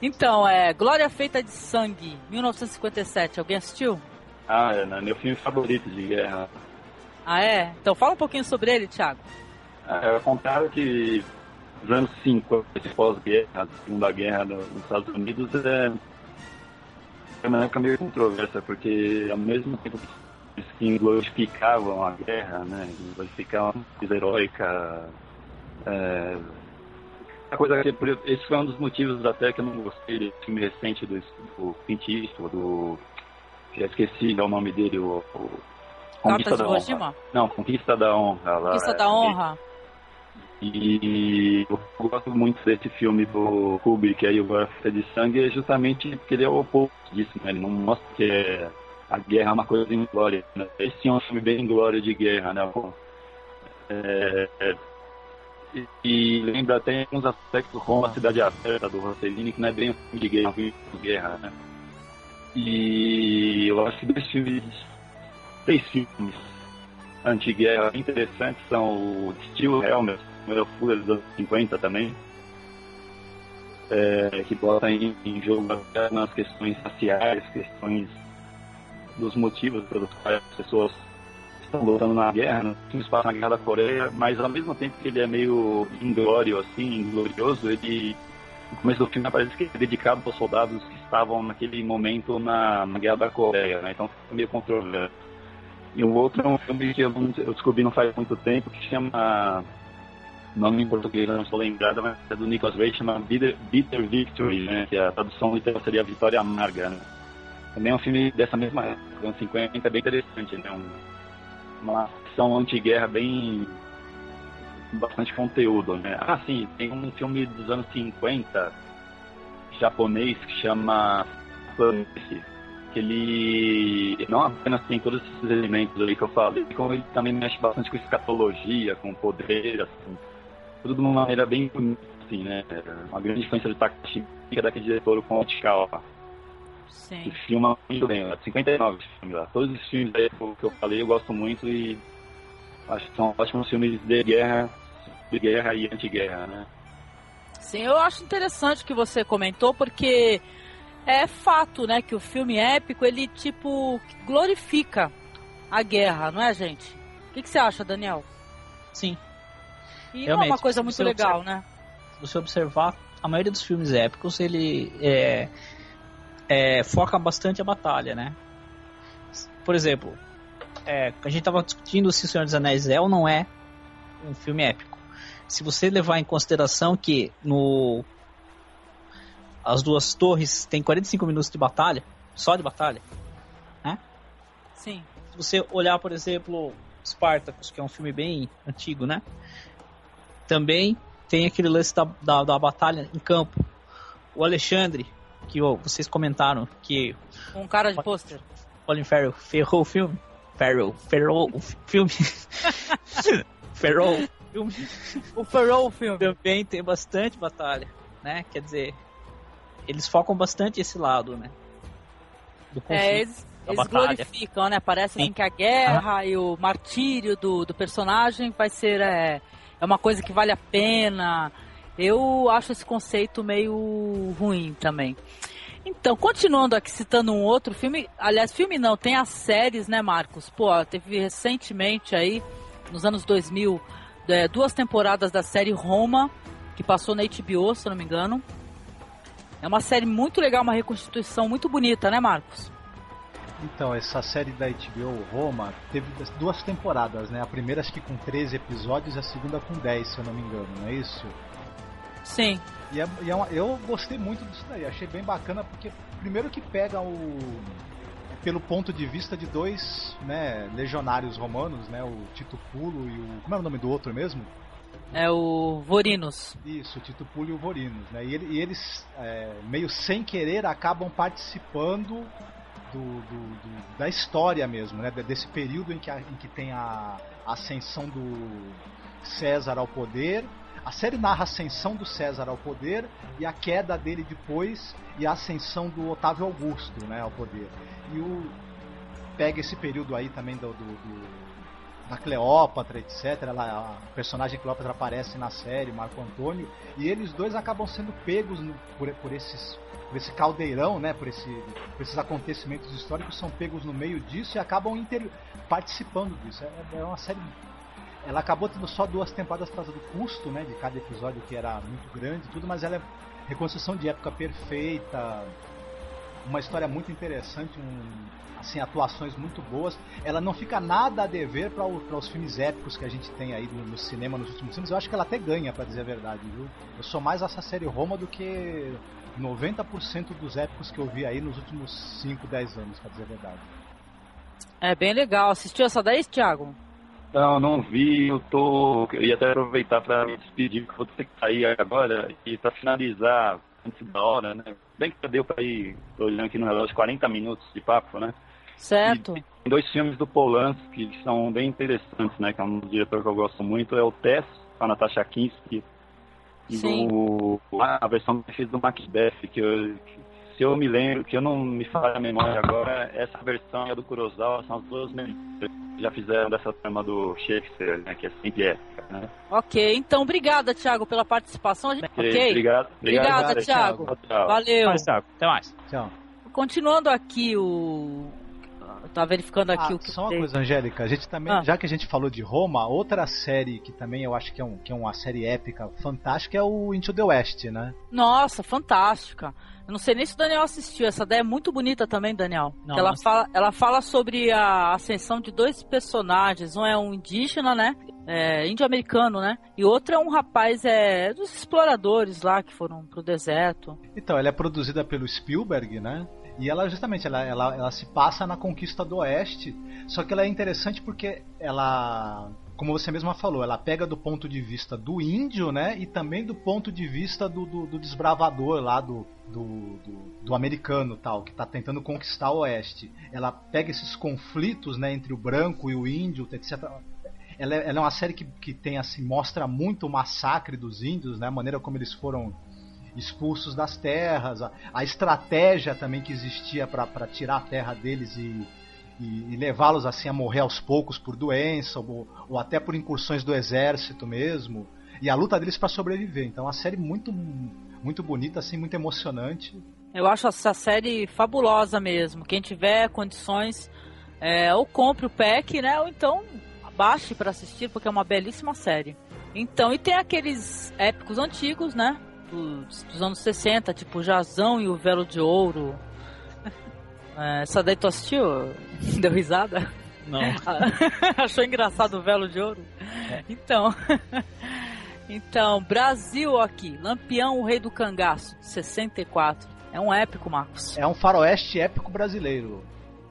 Então, é Glória Feita de Sangue, 1957. Alguém assistiu? Ah, é né? meu filme favorito de guerra. Ah, é? Então fala um pouquinho sobre ele, Thiago. É, contaram que nos anos 50, pós-guerra, Segunda Guerra nos Estados Unidos, é, é uma época meio controversa, porque ao mesmo tempo que glorificavam a guerra, né, glorificavam a coisa heróica, é, a coisa que, esse foi um dos motivos até que eu não gostei desse filme recente do, do Clint Eastwood, do, já esqueci o nome dele, o, o Conquista da Honra. Não, Conquista da Honra. Conquista da Honra. E eu gosto muito desse filme do Kubrick, aí o Festa de Sangue, é justamente porque ele é o oposto disso, né? Ele não mostra que é a guerra é uma coisa em glória. Né? Esse é um filme bem em glória de guerra, né? É, é, e, e, lembra até alguns aspectos como a Cidade Aberta do Rossellini, que não é bem um filme de guerra, é um filme de guerra, né? E eu acho que dois filmes, três filmes anti-guerra interessantes são o Steel Helmet, o Fuller dos anos 50 também, é, que bota em, em jogo as questões raciais, questões dos motivos pelos quais as pessoas estão lutando na guerra, né? espaço na guerra da Coreia, mas ao mesmo tempo que ele é meio inglório, assim, inglorioso, ele no começo do filme parece que é dedicado aos soldados que estavam naquele momento na, na guerra da Coreia, né? Então fica meio controverso. E o outro é um filme que eu descobri não faz muito tempo, que chama nome em português não estou lembrado, mas é do Nicholas Ray, chama Bitter, Bitter Victory, né? Que a tradução literal seria Vitória Amarga, né? Também é um filme dessa mesma época, anos 50, é bem interessante, né? Um, uma ação anti-guerra bem bastante conteúdo, né? Ah, sim, tem um filme dos anos 50 japonês que chama Planet, que ele não apenas tem todos esses elementos ali que eu falei, como ele também mexe bastante com escatologia, com poder, assim, tudo de uma maneira bem bonita, assim, né? Uma grande influência do Takashi daquele diretor com Otikawa. Sim. Que filma muito bem, 59 filmes lá. Todos os filmes aí que eu falei eu gosto muito e acho que são ótimos filmes de guerra, de guerra e anti-guerra, né? Sim, eu acho interessante o que você comentou, porque é fato, né, que o filme épico, ele, tipo, glorifica a guerra, não é, gente? O que, que você acha, Daniel? Sim. E Realmente, não é uma coisa muito legal, né? Se você observar, a maioria dos filmes épicos, ele é, é, foca bastante a batalha, né? Por exemplo, é, a gente estava discutindo se O Senhor dos Anéis é ou não é um filme épico. Se você levar em consideração que no as duas torres tem 45 minutos de batalha, só de batalha, né? Sim. Se você olhar, por exemplo, Spartacus, que é um filme bem antigo, né? Também tem aquele lance da, da, da batalha em campo. O Alexandre, que oh, vocês comentaram que. Um cara de pôster. Colin Farrell ferrou o filme. Farrell, ferrou o filme. ferrou o filme. O ferrou o filme. Também tem bastante batalha, né? Quer dizer, eles focam bastante esse lado, né? Do conflito, é, eles, eles glorificam, né? Parece assim, que a guerra ah. e o martírio do, do personagem vai ser é, é uma coisa que vale a pena. Eu acho esse conceito meio ruim também. Então, continuando aqui citando um outro filme, aliás, filme não, tem as séries, né, Marcos? Pô, teve recentemente aí, nos anos 2000, é, duas temporadas da série Roma, que passou na HBO, se não me engano. É uma série muito legal, uma reconstituição muito bonita, né, Marcos? Então, essa série da HBO Roma teve duas temporadas, né? A primeira acho que com 13 episódios e a segunda com 10, se eu não me engano, não é isso? Sim. E, é, e é uma, eu gostei muito disso daí, achei bem bacana porque primeiro que pega o pelo ponto de vista de dois né, legionários romanos, né, o Tito Pulo e o como é o nome do outro mesmo? É o Vorinos. Isso, o Tito Pulo e o Vorinos, né? E, ele, e eles é, meio sem querer acabam participando do, do, do, da história mesmo, né? Desse período em que, a, em que tem a ascensão do César ao poder a série narra a ascensão do César ao poder e a queda dele depois e a ascensão do Otávio Augusto né, ao poder. E o pega esse período aí também do, do, da Cleópatra, etc. Ela, a personagem Cleópatra aparece na série, Marco Antônio, e eles dois acabam sendo pegos no, por, por, esses por esse caldeirão, né, por, esse, por esses acontecimentos históricos, são pegos no meio disso e acabam inter, participando disso. É, é uma série ela acabou tendo só duas temporadas por causa do custo, né, de cada episódio que era muito grande e tudo, mas ela é reconstrução de época perfeita, uma história muito interessante, um, assim, atuações muito boas. Ela não fica nada a dever para os filmes épicos que a gente tem aí no, no, cinema nos últimos anos. Eu acho que ela até ganha, para dizer a verdade, viu? Eu sou mais essa série Roma do que 90% dos épicos que eu vi aí nos últimos 5, 10 anos, para dizer a verdade. É bem legal. Assistiu essa daí, Thiago? Não, não vi, eu tô. Eu ia até aproveitar para me despedir, porque vou ter que sair agora e para finalizar antes da hora, né? Bem que deu para ir, tô olhando aqui no relógio, 40 minutos de papo, né? Certo. E tem dois filmes do Polanski que são bem interessantes, né? Que é um diretor que eu gosto muito, é o Tess, com a Natasha Kinski. E Sim. o, a versão que fiz do Macbeth, que eu, que, se eu me lembro, que eu não me falha a memória agora, essa versão é do Kurosawa, são as duas melhores. Já fizeram dessa trama do Shakespeare, né? Que é sempre épica, né? Ok, então obrigada, Thiago, pela participação. Ok? Obrigado. Obrigada, Obrigado, Thiago. Tchau, tchau. Valeu. Mas, tá, até mais. Tchau. Continuando aqui o. Tá verificando aqui Ah, o que só uma tem. coisa, Angélica, a gente também, Ah. já que a gente falou de Roma, outra série que também eu acho que é, um, que é uma série épica, fantástica, é o Into the West, né? Nossa, fantástica. Eu não sei nem se o Daniel assistiu. Essa ideia é muito bonita também, Daniel. Não, ela, mas- fala, ela fala sobre a ascensão de dois personagens. Um é um indígena, né? É, índio-americano, né? E outro é um rapaz é, dos exploradores lá que foram pro deserto. Então, ela é produzida pelo Spielberg, né? E ela justamente ela, ela, ela se passa na conquista do Oeste, só que ela é interessante porque ela, como você mesma falou, ela pega do ponto de vista do índio, né? E também do ponto de vista do, do, do desbravador lá do, do, do, do americano tal, que está tentando conquistar o Oeste. Ela pega esses conflitos, né, entre o branco e o índio, etc. Ela é, ela é uma série que, que tem assim mostra muito o massacre dos índios, né? A maneira como eles foram expulsos das terras, a, a estratégia também que existia para tirar a terra deles e, e, e levá-los assim a morrer aos poucos por doença ou, ou até por incursões do exército mesmo e a luta deles para sobreviver. Então, uma série muito muito bonita, assim, muito emocionante. Eu acho essa série fabulosa mesmo. Quem tiver condições, é, ou compre o pack, né? Ou então baixe para assistir, porque é uma belíssima série. Então, e tem aqueles épicos antigos, né? Dos, dos anos 60, tipo Jazão e o Velo de Ouro. É, essa daí tu assistiu? Deu risada? Não. Achou engraçado o Velo de Ouro? Então. Então, Brasil aqui, Lampião, o Rei do Cangaço, 64. É um épico, Marcos. É um faroeste épico brasileiro.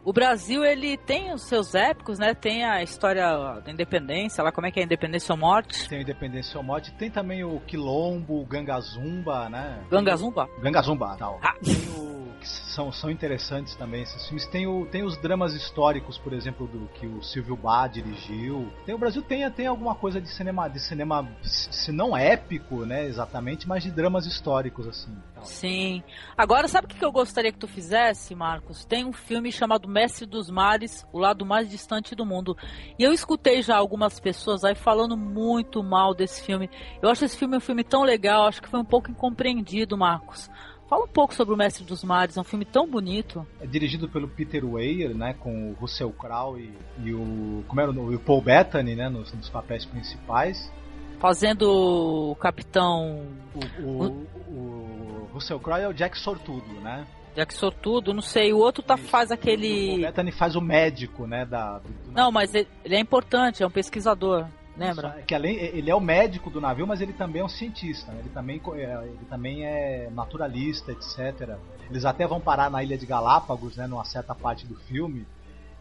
O Brasil, ele tem os seus épicos, né? Tem a história da independência, lá como é que é a independência ou morte. Tem o Independência ou Morte, tem também o Quilombo, o Gangazumba, né? Gangazumba? Gangazumba, tal. Ah. Tem o que são, são interessantes também esses filmes. Tem, o, tem os dramas históricos, por exemplo, do que o Silvio Bá dirigiu. Tem, o Brasil tem, tem alguma coisa de cinema, de cinema, se não épico, né, exatamente, mas de dramas históricos, assim. Sim. Agora, sabe o que eu gostaria que tu fizesse, Marcos? Tem um filme chamado Mestre dos Mares, o lado mais distante do mundo. E eu escutei já algumas pessoas aí falando muito mal desse filme. Eu acho esse filme um filme tão legal, acho que foi um pouco incompreendido, Marcos. Fala um pouco sobre o Mestre dos Mares, é um filme tão bonito. É dirigido pelo Peter Weir, né, com o Russell Crowe e, e o como era o, nome? o Paul Bettany, né, nos, nos papéis principais. Fazendo o Capitão O, o, o Russell Crowe é o Jack Sortudo, né? Jack Sortudo, não sei, o outro tá, faz O aquele. Bettany faz o médico, né, da do Não, mas ele, ele é importante, é um pesquisador, lembra? É Que além, ele é o médico do navio, mas ele também é um cientista. né? Ele também, é, ele também é naturalista, etc. Eles até vão parar na ilha de Galápagos, né, numa certa parte do filme.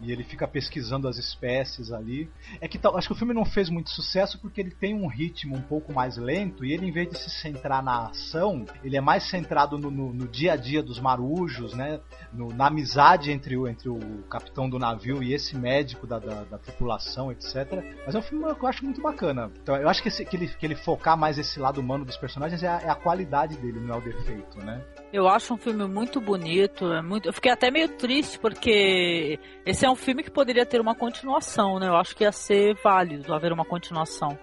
E ele fica pesquisando as espécies ali. É que acho que o filme não fez muito sucesso porque ele tem um ritmo um pouco mais lento e ele, em vez de se centrar na ação, ele é mais centrado no, no- no dia a dia dos marujos, né? No- na amizade entre o, entre o capitão do navio e esse médico da, da, da tripulação, etc. Mas é um filme que eu acho muito bacana. Então, eu acho que, esse- que ele, que ele focar mais esse lado humano dos personagens é a, é a qualidade dele, não é o defeito, né? Eu acho um filme muito bonito, é muito. Eu fiquei até meio triste porque esse é um filme que poderia ter uma continuação, né? Eu acho que ia ser válido haver uma continuação.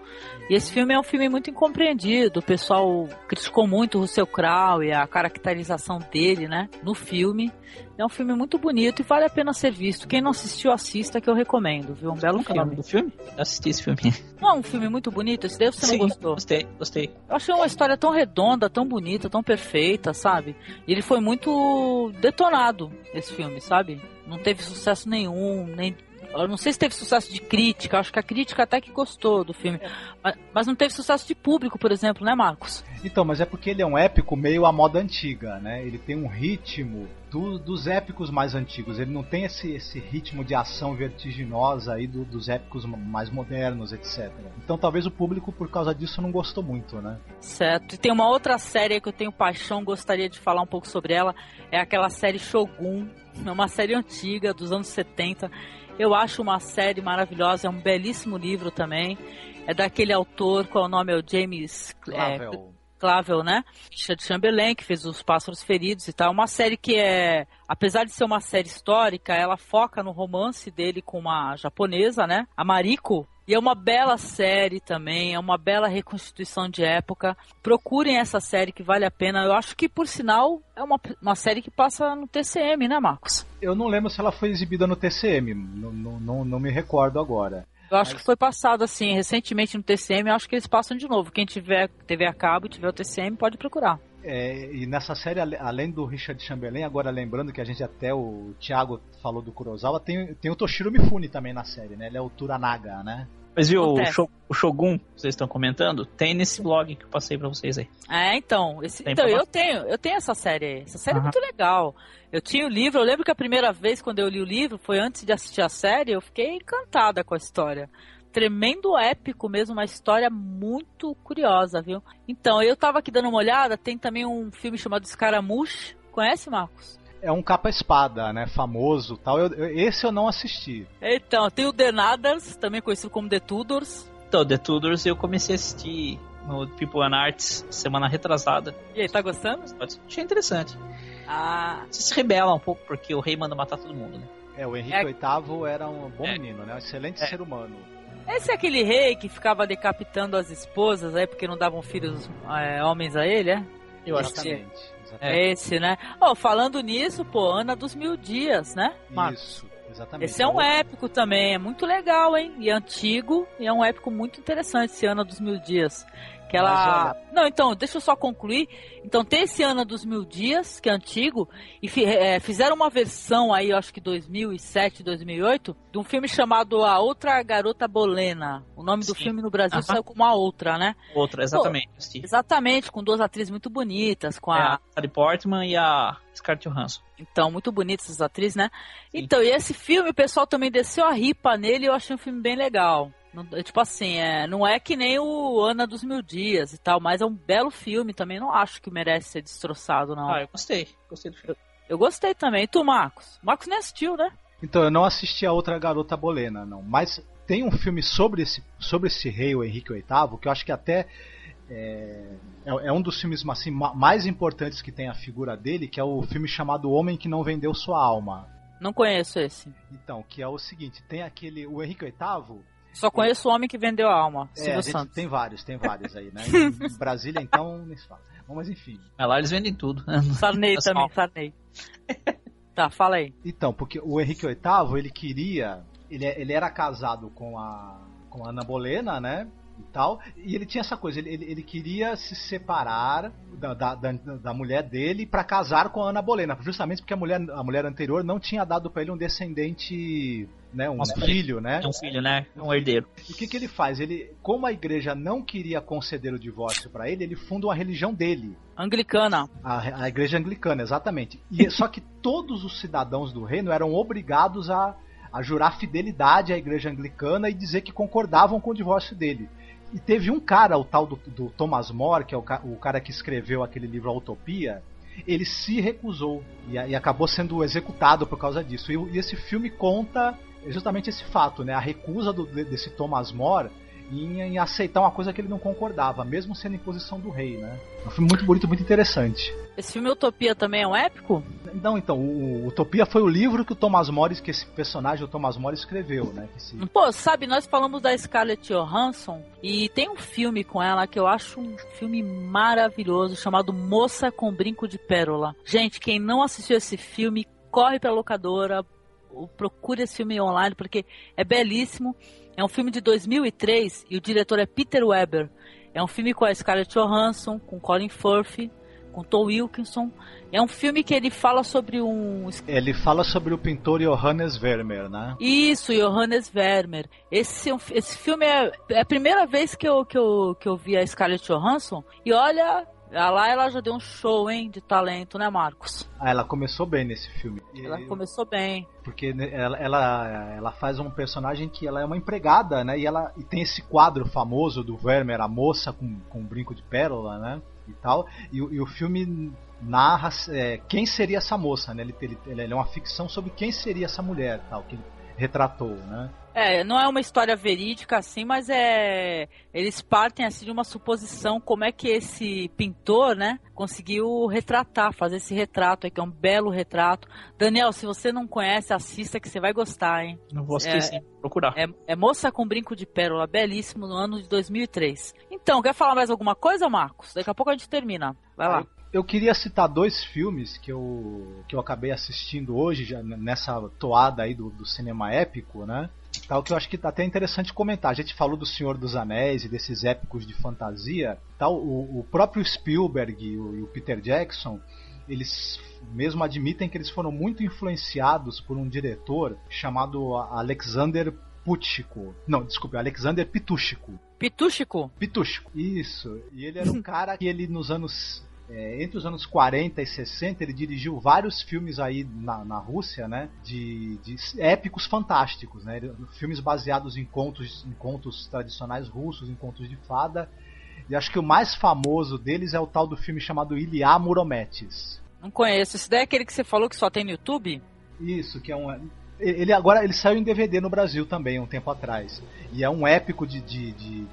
E esse filme é um filme muito incompreendido. O pessoal criticou muito o Russell Crowe e a caracterização dele, né? No filme. É um filme muito bonito e vale a pena ser visto. Quem não assistiu, assista, que eu recomendo, viu? Um belo é filme. do filme? Eu assisti esse filme. Não é um filme muito bonito? Esse daí você Sim, não gostou? Gostei, gostei. Eu achei uma história tão redonda, tão bonita, tão perfeita, sabe? E ele foi muito detonado, esse filme, sabe? Não teve sucesso nenhum, nem Eu não sei se teve sucesso de crítica, acho que a crítica até que gostou do filme. Mas, mas não teve sucesso de público, por exemplo, né, Marcos? Então, mas é porque ele é um épico meio à moda antiga, né? Ele tem um ritmo do, dos épicos mais antigos. Ele não tem esse, esse ritmo de ação vertiginosa aí do, dos épicos mais modernos, etc. Então talvez o público, por causa disso, não gostou muito, né? Certo. E tem uma outra série que eu tenho paixão, gostaria de falar um pouco sobre ela. É aquela série Shogun. É uma série antiga, dos anos 70. Eu acho uma série maravilhosa, é um belíssimo livro também. É daquele autor, qual é o nome? É o James Clavel. É, Clavel, né? Richard Chamberlain, que fez Os Pássaros Feridos e tal. Uma série que é, apesar de ser uma série histórica, ela foca no romance dele com uma japonesa, né? A Mariko. E é uma bela série também, é uma bela reconstituição de época. Procurem essa série que vale a pena. Eu acho que, por sinal, é uma, uma série que passa no TCM, né, Marcos? Eu não lembro se ela foi exibida no TCM, não, não, não, me recordo agora. Eu acho Mas... que foi passado assim, recentemente no TCM, eu acho que eles passam de novo. Quem tiver TV a cabo e tiver o TCM pode procurar. É, e nessa série, além do Richard Chamberlain, agora lembrando que a gente até o Thiago falou do Kurosawa, tem, tem o Toshiro Mifune também na série, né? Ele é o Turanaga, né? Mas viu, o, o, Shogun, vocês estão comentando, tem nesse blog que eu passei pra vocês aí. É, então. Esse, então, eu tenho, eu tenho essa série aí. Essa série uhum. é muito legal. Eu tinha o livro, eu lembro que a primeira vez quando eu li o livro foi antes de assistir a série, eu fiquei encantada com a história tremendo épico mesmo, uma história muito curiosa, viu? Então, eu tava aqui dando uma olhada, tem também um filme chamado Scaramouche. Conhece, Marcos? É um capa-espada, né? Famoso tal. Eu, eu, esse eu não assisti. Então, tem o The Nadas, também conhecido como The Tudors. Então, The Tudors eu comecei a assistir no People and Arts semana retrasada. E aí, tá gostando? Achei interessante. Ah. Você se rebela um pouco porque o rei manda matar todo mundo, né? É, o Henrique é... VIII era um bom é. menino, né? Um excelente é. ser humano. Esse é aquele rei que ficava decapitando as esposas aí porque não davam filhos é, homens a ele, é? Eu acho que é esse, né? Oh, falando nisso, pô, Ana dos Mil Dias, né? Marcos? Isso, exatamente. Esse é um épico também, é muito legal, hein? E antigo, e é um épico muito interessante, esse Ana dos Mil Dias. Que ela. Não, então, deixa eu só concluir. Então, tem esse Ana dos Mil Dias, que é antigo, e é, fizeram uma versão aí, acho que 2007, 2008, de um filme chamado A Outra Garota Bolena. O nome Sim. do filme no Brasil uh -huh. saiu como A Outra, né? Outra, exatamente. Pô, exatamente, com duas atrizes muito bonitas, com a. É, a Natalie Portman e a Scarlett Johansson. Então, muito bonitas essas atrizes, né? Sim. Então, e esse filme, o pessoal também desceu a ripa nele e eu achei um filme bem legal. Não, é, tipo assim, é, não é que nem o Ana dos Mil Dias e tal, mas é um belo filme também. Não acho que merece ser destroçado, não. Ah, eu gostei. Gostei do filme. Eu, eu gostei também. E tu, Marcos? Marcos nem assistiu, né? Então, eu não assisti a outra Garota Bolena, não. Mas tem um filme sobre esse, sobre esse rei, o Henrique VIII, que eu acho que até é, é, é, um dos filmes assim, mais importantes que tem a figura dele, que é o filme chamado O Homem que Não Vendeu Sua Alma. Não conheço esse. Então, que é o seguinte, tem aquele, o Henrique VIII, só conheço o homem que vendeu a alma, é, Silvio Santos. Tem vários, tem vários aí, né? Em Brasília, então, nem se fala. Mas enfim. É lá eles vendem tudo. Sarney também, Sarney. tá, fala aí. Então, porque o Henrique VIII, ele queria. Ele, ele era casado com a, com a Ana Bolena, né? e tal. E ele tinha essa coisa, ele, ele, ele queria se separar da, da, da, da mulher dele para casar com a Ana Bolena, justamente porque a mulher, a mulher anterior não tinha dado para ele um descendente, né, um Nossa, filho, né? Um filho, né? Um herdeiro. E o que, que ele faz? Ele, como a igreja não queria conceder o divórcio para ele, ele funda uma religião dele. Anglicana. A, a igreja anglicana, exatamente. E só que todos os cidadãos do reino eram obrigados a a jurar fidelidade à igreja anglicana e dizer que concordavam com o divórcio dele. E teve um cara, o tal do, do Thomas More, que é o, o, cara que escreveu aquele livro A Utopia, ele se recusou e, e acabou sendo executado por causa disso. E, e, esse filme conta justamente esse fato, né? A recusa do, desse Thomas More em, em, aceitar uma coisa que ele não concordava, mesmo sendo imposição do rei, né? É um filme muito bonito, muito interessante. Esse filme Utopia também é um épico? Não, então, o, o Utopia foi o livro que o Thomas More, que esse personagem, o Thomas More, escreveu, né? Esse... Pô, sabe, nós falamos da Scarlett Johansson e tem um filme com ela que eu acho um filme maravilhoso chamado Moça com Brinco de Pérola. Gente, quem não assistiu esse filme, corre pra locadora, procure esse filme online porque é belíssimo. É um filme de 2003 e o diretor é Peter Weber. É um filme com a Scarlett Johansson, com Colin Firth, com Tom Wilkinson. É um filme que ele fala sobre um. Ele fala sobre o pintor Johannes Vermeer, né? Isso, Johannes Vermeer. Esse, é esse filme é, é a primeira vez que eu, que, eu, que eu vi a Scarlett Johansson. E olha, Lá ela já deu um show, hein, de talento, né, Marcos? Ah, ela começou bem nesse filme. Ela começou bem. Porque ela, ela, ela, faz um personagem que ela é uma empregada, né? E ela e tem esse quadro famoso do Vermeer, a moça com, com um brinco de pérola, né? E tal. E, e o filme narra é, quem seria essa moça, né? Ele, ele, ele é uma ficção sobre quem seria essa mulher, tal, que ele retratou, né? É, não é uma história verídica assim, mas é eles partem assim de uma suposição como é que esse pintor, né, conseguiu retratar, fazer esse retrato, que é um belo retrato. Daniel, se você não conhece, assista que você vai gostar, hein? Não vou esquecer, é, procurar. É, é, Moça com Brinco de Pérola, belíssimo, no ano de 2003. Então, quer falar mais alguma coisa, Marcos? Daqui a pouco a gente termina. Vai lá. Eu queria citar dois filmes que eu, que eu acabei assistindo hoje, já nessa toada aí do, do cinema épico, né? Tal que eu acho que tá até interessante comentar. A gente falou do Senhor dos Anéis e desses épicos de fantasia, tal o, o próprio Spielberg e o, e o Peter Jackson, eles mesmo admitem que eles foram muito influenciados por um diretor chamado Alexander Putchiko. Não, desculpe, Alexander Pitushiko. Pitushiko? Pitushiko, isso. E ele era um cara que ele nos anos é, entre os anos 40 e 60, ele dirigiu vários filmes aí na, na Rússia, né? De, de épicos fantásticos, né? Filmes baseados em contos, em contos tradicionais russos, em contos de fada. E acho que o mais famoso deles é o tal do filme chamado Ilya Murometes. Não conheço. Esse daí é aquele que você falou que só tem no YouTube? Isso, que é um. Ele agora ele saiu em DVD no Brasil também, um tempo atrás. E é um épico de, de, de,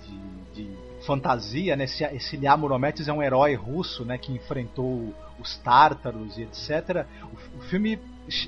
de fantasia, né? Esse, esse Ilya Murometes é um herói russo, né? Que enfrentou os tártaros e etc. O, o filme...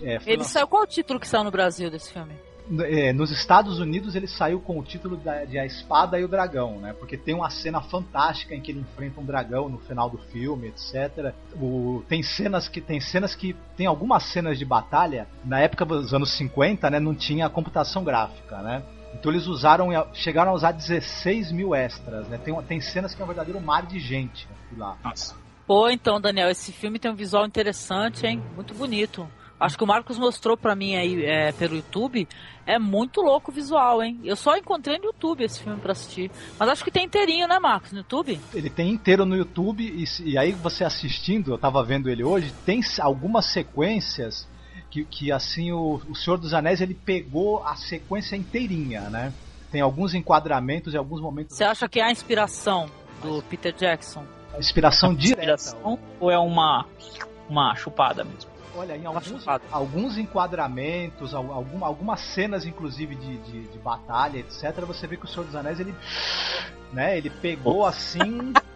É, ele lançado... saiu... Qual o título que saiu no Brasil desse filme? É, nos Estados Unidos ele saiu com o título da, de A Espada e o Dragão, né? Porque tem uma cena fantástica em que ele enfrenta um dragão no final do filme, etc. O, tem cenas que tem cenas que tem algumas cenas de batalha na época dos anos 50, né? Não tinha computação gráfica, né? Então eles usaram, chegaram a usar 16 mil extras, né? Tem, tem cenas que é um verdadeiro mar de gente lá. Nossa. Pô, então, Daniel, esse filme tem um visual interessante, hein? Muito bonito. Acho que o Marcos mostrou pra mim aí é, pelo YouTube. É muito louco o visual, hein? Eu só encontrei no YouTube esse filme pra assistir. Mas acho que tem inteirinho, né, Marcos, no YouTube? Ele tem inteiro no YouTube e, e aí você assistindo, eu tava vendo ele hoje, tem algumas sequências que, que assim o, o Senhor dos Anéis ele pegou a sequência inteirinha, né? Tem alguns enquadramentos e alguns momentos. Você acha que é a inspiração do Mas... Peter Jackson? A inspiração direta. Inspiração, ou é uma uma chupada mesmo? Olha, em alguns, alguns enquadramentos, algum, algumas cenas, inclusive, de, de, de, batalha, etc., você vê que o Senhor dos Anéis, ele, né, ele pegou assim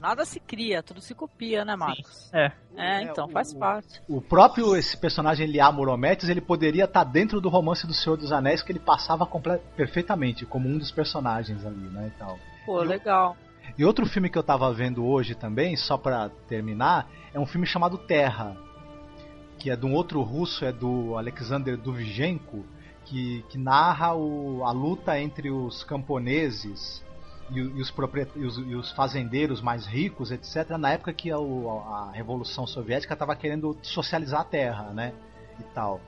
Nada se cria, tudo se copia, né, Marcos? É. É, então, faz o, parte. O próprio esse personagem Liá Morometes, ele poderia estar tá dentro do romance do Senhor dos Anéis, que ele passava perfeitamente, como um dos personagens ali, né, e tal. Pô, e legal. E outro filme que eu tava vendo hoje também, só para terminar, é um filme chamado Terra, que é de um outro russo, é do Alexander Duvzhenko, que, que narra o, a luta entre os camponeses e, e, os e, os, e, os, fazendeiros mais ricos, etc., na época que a, a Revolução Soviética estava querendo socializar a terra, né? E tal.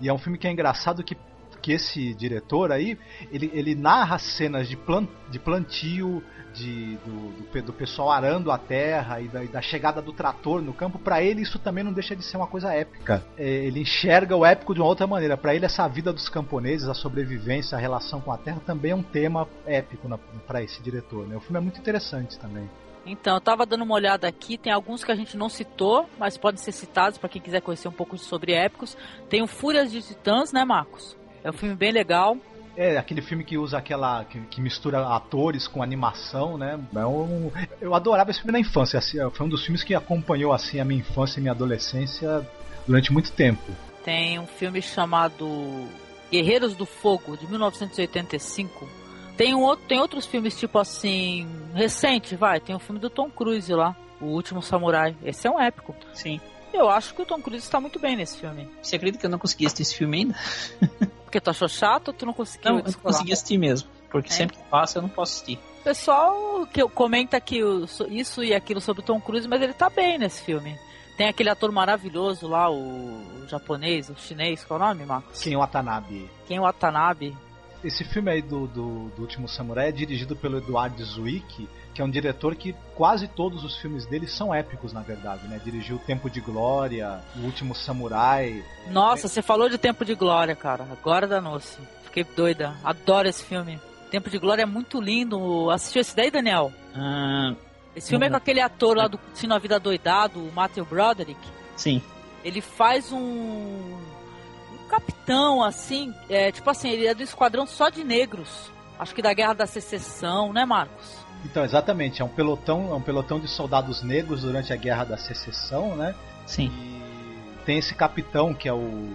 E é um filme que é engraçado que, que esse diretor aí, ele, ele narra cenas de, plant, de plantio, de, do, do, do, pessoal arando a terra e da, e da chegada do trator no campo, para ele isso também não deixa de ser uma coisa épica. É, ele enxerga o épico de uma outra maneira. Para ele, essa vida dos camponeses, a sobrevivência, a relação com a terra, também é um tema épico para esse diretor. Né? O filme é muito interessante também. Então, eu tava dando uma olhada aqui, tem alguns que a gente não citou, mas podem ser citados para quem quiser conhecer um pouco sobre épicos. Tem o Fúrias de Titãs, né, Marcos? É um filme bem legal. É, aquele filme que usa aquela. que, que mistura atores com animação, né? É um, eu adorava esse filme na infância. Assim, foi um dos filmes que acompanhou assim a minha infância e minha adolescência durante muito tempo. Tem um filme chamado Guerreiros do Fogo, de 1985. Tem, um outro, tem outros filmes, tipo assim, recente, vai. Tem o um filme do Tom Cruise lá, O Último Samurai. Esse é um épico. Sim. Eu acho que o Tom Cruise está muito bem nesse filme. Você acredita que eu não consegui assistir esse filme ainda? Porque tu achou chato ou tu não conseguiu? Não, eu não consegui assistir mesmo. Porque É. sempre que passa eu não posso assistir. O pessoal que comenta que isso e aquilo sobre o Tom Cruise, mas ele tá bem nesse filme. Tem aquele ator maravilhoso lá, o, japonês, o chinês, qual é o nome, Marcos? Ken Watanabe. Quem o Watanabe? Esse filme aí do, do, do Último Samurai é dirigido pelo Eduardo Zwick, que é um diretor que quase todos os filmes dele são épicos, na verdade, né? Dirigiu O Tempo de Glória, O Último Samurai. Nossa, você falou de Tempo de Glória, cara. Agora danou-se. Fiquei doida. Adoro esse filme. Tempo de Glória é muito lindo. Assistiu esse daí, Daniel? Ah, Esse filme é com aquele ator lá do Curtindo a Vida Doidado, o Matthew Broderick. sim. Ele faz um, um capitão, assim, é, tipo assim, ele é do esquadrão só de negros. Acho que da Guerra da Secessão, né, Marcos? Então, exatamente, é um pelotão, é um pelotão de soldados negros durante a Guerra da Secessão, né? Sim. E tem esse capitão que é o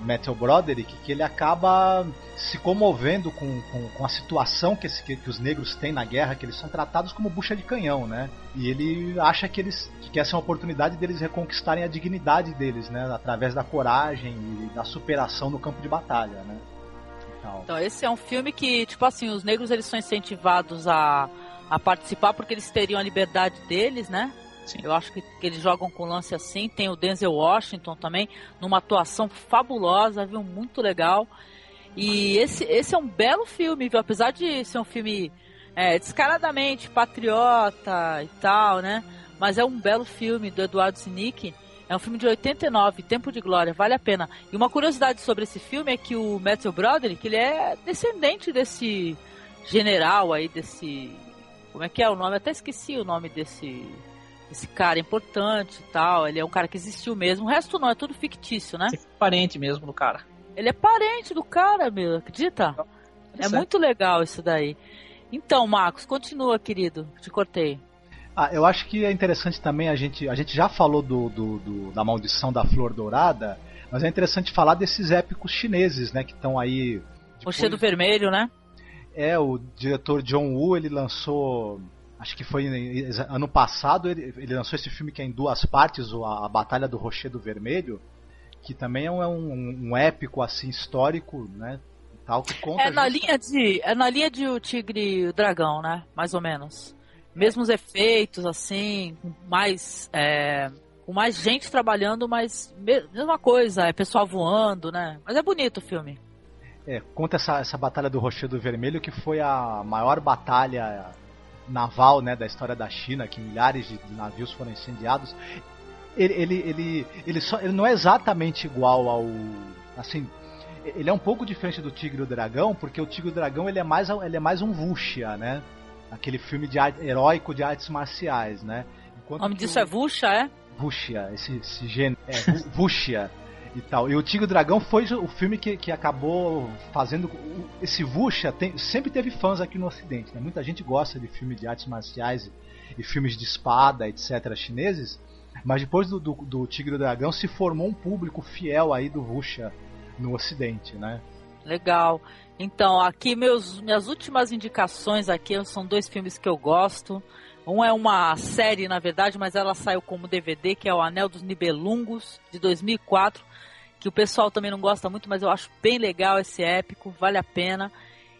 Matthew Broderick, que ele acaba se comovendo com, com, com a situação que, esse- que- que os negros têm na guerra, que eles são tratados como bucha de canhão, né? E ele acha que eles que essa é uma oportunidade deles reconquistarem a dignidade deles, né? Através da coragem e da superação no campo de batalha, né? Então, Então, esse é um filme que, tipo assim, os negros eles são incentivados a, a participar porque eles teriam a liberdade deles, né? Sim. Eu acho que, que eles jogam com lance assim. Tem o Denzel Washington também, numa atuação fabulosa, viu? Muito legal. E esse, esse é um belo filme, viu? Apesar de ser um filme é, descaradamente patriota e tal, né? Mas é um belo filme do Eduardo Sinick. É um filme de 89, Tempo de Glória, vale a pena. E uma curiosidade sobre esse filme é que o Matthew Broderick, ele é descendente desse general aí, desse... Como é que é o nome? Eu até esqueci o nome desse, desse cara importante e tal. Ele é um cara que existiu mesmo. O resto não, é tudo fictício, né? Você é parente mesmo do cara. Ele é parente do cara, meu, acredita? É Certo. muito legal isso daí. Então, Marcos, continua, querido. Te cortei. Ah, eu acho que é interessante também a gente. A gente já falou do, do- do- da maldição da flor dourada, mas é interessante falar desses épicos chineses, né? Que estão aí. depois- Rochedo Vermelho, né? É, o diretor John Woo, ele lançou. Acho que foi ano passado, ele, ele lançou esse filme que é em duas partes, o- a, a Batalha do Rochedo Vermelho, que também é um, um- um épico assim histórico, né? Tal, que conta É na linha de. É na linha de o Tigre e o Dragão, né? Mais ou menos. Mesmos efeitos, assim, com mais. é, com mais gente trabalhando, mas me- mesma coisa, é pessoal voando, né? Mas é bonito o filme. É, conta essa, essa batalha do Rochedo Vermelho, que foi a maior batalha naval né, da história da China, que milhares de navios foram incendiados. Ele, ele, ele, ele, só, ele não é exatamente igual ao. Assim, ele é um pouco diferente do Tigre e o Dragão, porque o Tigre e o Dragão ele é mais, ele é mais um Wuxia, né? Aquele filme de arte, heróico de artes marciais, né? O Enquanto nome que disso o- é Vuxa, é? Wuxia, esse, esse gênero. É, Wuxia e tal. E o Tigre Dragão foi o filme que, que acabou fazendo. Esse tem- sempre teve fãs aqui no Ocidente. Né? Muita gente gosta de filme de artes marciais e, e filmes de espada, etc., chineses. Mas depois do, do, do Tigre Dragão se formou um público fiel aí do Wuxia no Ocidente, né? Legal. Então, aqui meus, minhas últimas indicações aqui são dois filmes que eu gosto. Um é uma série, na verdade, mas ela saiu como DVD, que é o Anel dos Nibelungos, de 2004, que o pessoal também não gosta muito, mas eu acho bem legal esse épico, vale a pena.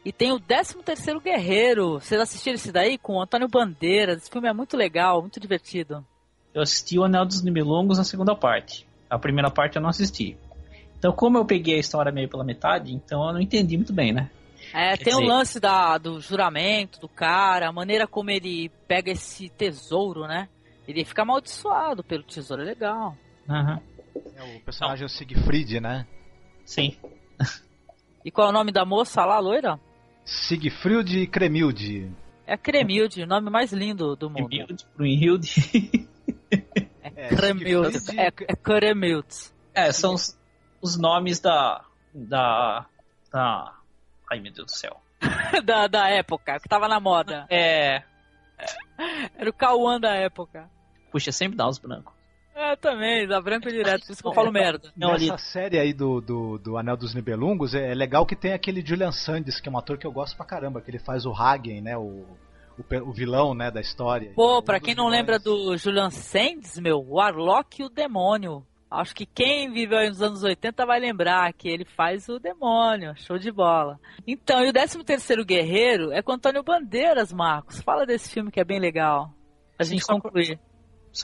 E tem o 13º Guerreiro. Vocês assistiram esse daí? Com o Antônio Bandeiras. Esse filme é muito legal, muito divertido. Eu assisti o Anel dos Nibelungos na segunda parte. A primeira parte eu não assisti. Então, como eu peguei a história meio pela metade, então eu não entendi muito bem, né? É, Quer tem o dizer- lance da, do juramento do cara, a maneira como ele pega esse tesouro, né? Ele fica amaldiçoado pelo tesouro, é legal. Aham. É o personagem é o Siegfried, né? Sim. E qual é o nome da moça lá, loira? Siegfried Cremilde. É Cremilde, o nome mais lindo do mundo. Brunhilde, Brunhilde. É, Cremilde. Siegfried- É, é Cremilde. É, são os, os nomes da, da. da. Ai meu Deus do céu. da, da época, que tava na moda. É. Era o Cauã da época. Puxa, sempre dá os brancos. É, também, da branco e direto, por isso que eu falo merda. Não, ali. Nessa série aí do, do, do Anel dos Nibelungos, é, é legal que tem aquele Julian Sands, que é um ator que eu gosto pra caramba, que ele faz o Hagen, né? O, o, o vilão, né, da história. Pô, Um pra quem não vilões. lembra do Julian Sands, meu, o Arlock e o Demônio. Acho que quem viveu nos anos 80 vai lembrar que ele faz o demônio, show de bola. Então, e o 13 terceiro Guerreiro é com Antônio Bandeiras, Marcos. Fala desse filme que é bem legal. A gente concluir. Só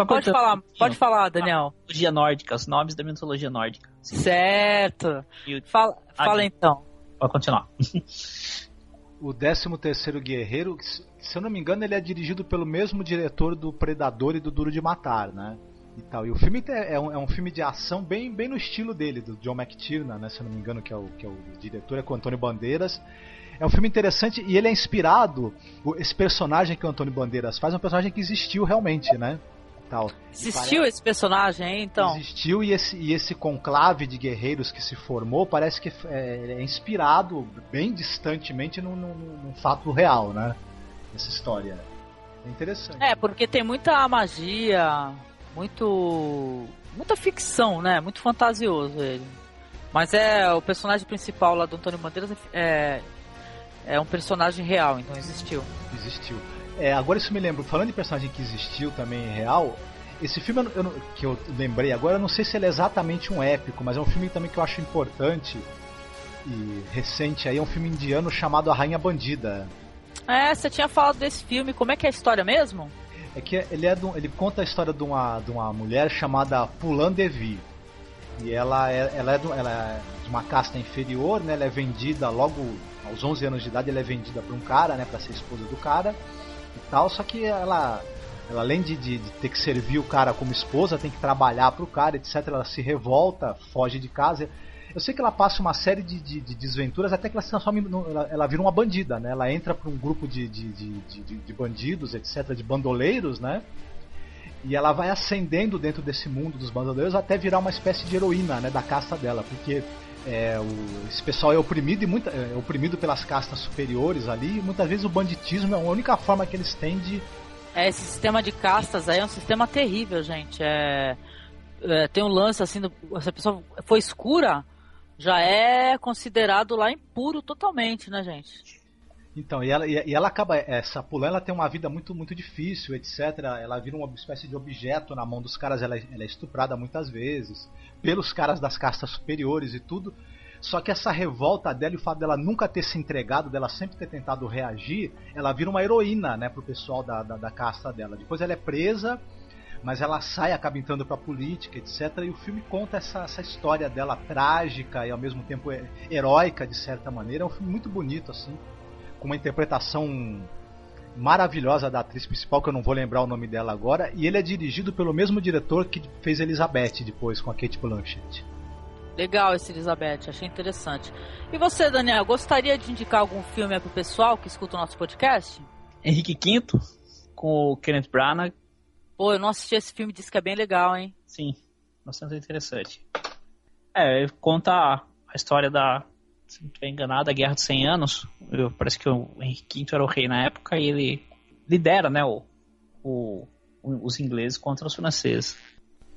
pode falar, um pode falar, Daniel. Mitologia nórdica, os nomes da mitologia nórdica. Certo. Fala, fala então. Pode continuar. o 13 terceiro Guerreiro, se eu não me engano, ele é dirigido pelo mesmo diretor do Predador e do Duro de Matar, né? E, tal. e o filme é um, é um filme de ação bem, bem no estilo dele, do John McTiernan, né? Se eu não me engano, que é o, que é o diretor, é com o Antônio Bandeiras. É um filme interessante e ele é inspirado. Esse personagem que o Antônio Bandeiras faz é um personagem que existiu realmente, né? Tal. Existiu esse personagem, então? Existiu e esse, e esse conclave de guerreiros que se formou parece que é, é inspirado bem distantemente num, num, num, fato real, né? Essa história. É interessante. É, porque tem muita magia, muito. muita ficção, né? Muito fantasioso ele. Mas é o personagem principal lá do Antônio Bandeiras é, é um personagem real, então existiu. Existiu. É, agora isso me lembra, falando de personagem que existiu também real, esse filme eu, eu, que eu lembrei agora, eu não sei se ele é exatamente um épico, mas é um filme também que eu acho importante e recente aí, é um filme indiano chamado A Rainha Bandida. É, você tinha falado desse filme, como é que é a história mesmo? É que ele, é do, ele conta a história de uma, de uma mulher chamada Pulan Devi. E ela é, ela, é do, ela é de uma casta inferior, né? Ela é vendida logo aos 11 anos de idade, ela é vendida para um cara, né? Para ser esposa do cara e tal, só que ela, ela além de, de, de, ter que servir o cara como esposa, tem que trabalhar pro cara, etc. Ela se revolta, foge de casa. Eu sei que ela passa uma série de, de, de desventuras até que ela se transforma ela, ela vira uma bandida, né? Ela entra para um grupo de, de, de, de, bandidos, etc., de bandoleiros, né? E ela vai ascendendo dentro desse mundo dos bandoleiros até virar uma espécie de heroína, né? Da casta dela, porque é, o, esse pessoal é oprimido e muita, é oprimido pelas castas superiores ali. E muitas vezes o banditismo é a única forma que eles têm de. É, esse sistema de castas aí é um sistema terrível, gente. É, é tem um lance assim, do, se a pessoa foi escura, já é considerado lá impuro totalmente, né, gente? Então, e ela, e ela acaba. Essa Pulã ela tem uma vida muito, muito difícil, etc. Ela vira uma espécie de objeto na mão dos caras, ela, ela é estuprada muitas vezes pelos caras das castas superiores e tudo. Só que essa revolta dela e o fato dela nunca ter se entregado, dela sempre ter tentado reagir, ela vira uma heroína, né, pro pessoal da, da, da casta dela. Depois ela é presa, mas ela sai, acaba entrando pra política, etc. E o filme conta essa, essa história dela trágica e ao mesmo tempo heróica, de certa maneira. É um filme muito bonito, assim, com uma interpretação maravilhosa da atriz principal, que eu não vou lembrar o nome dela agora, e ele é dirigido pelo mesmo diretor que fez Elizabeth depois com a Kate Blanchett. Legal esse Elizabeth, achei interessante. E você, Daniel, gostaria de indicar algum filme para o pessoal que escuta o nosso podcast? Henrique V, com o Kenneth Branagh. Pô, eu não assisti esse filme, disse que é bem legal, hein? Sim, bastante interessante. É, conta a história da se não estiver enganado, a Guerra dos 100 Anos. Eu, parece que o Henrique V era o rei na época e ele lidera né, o, o, os ingleses contra os franceses.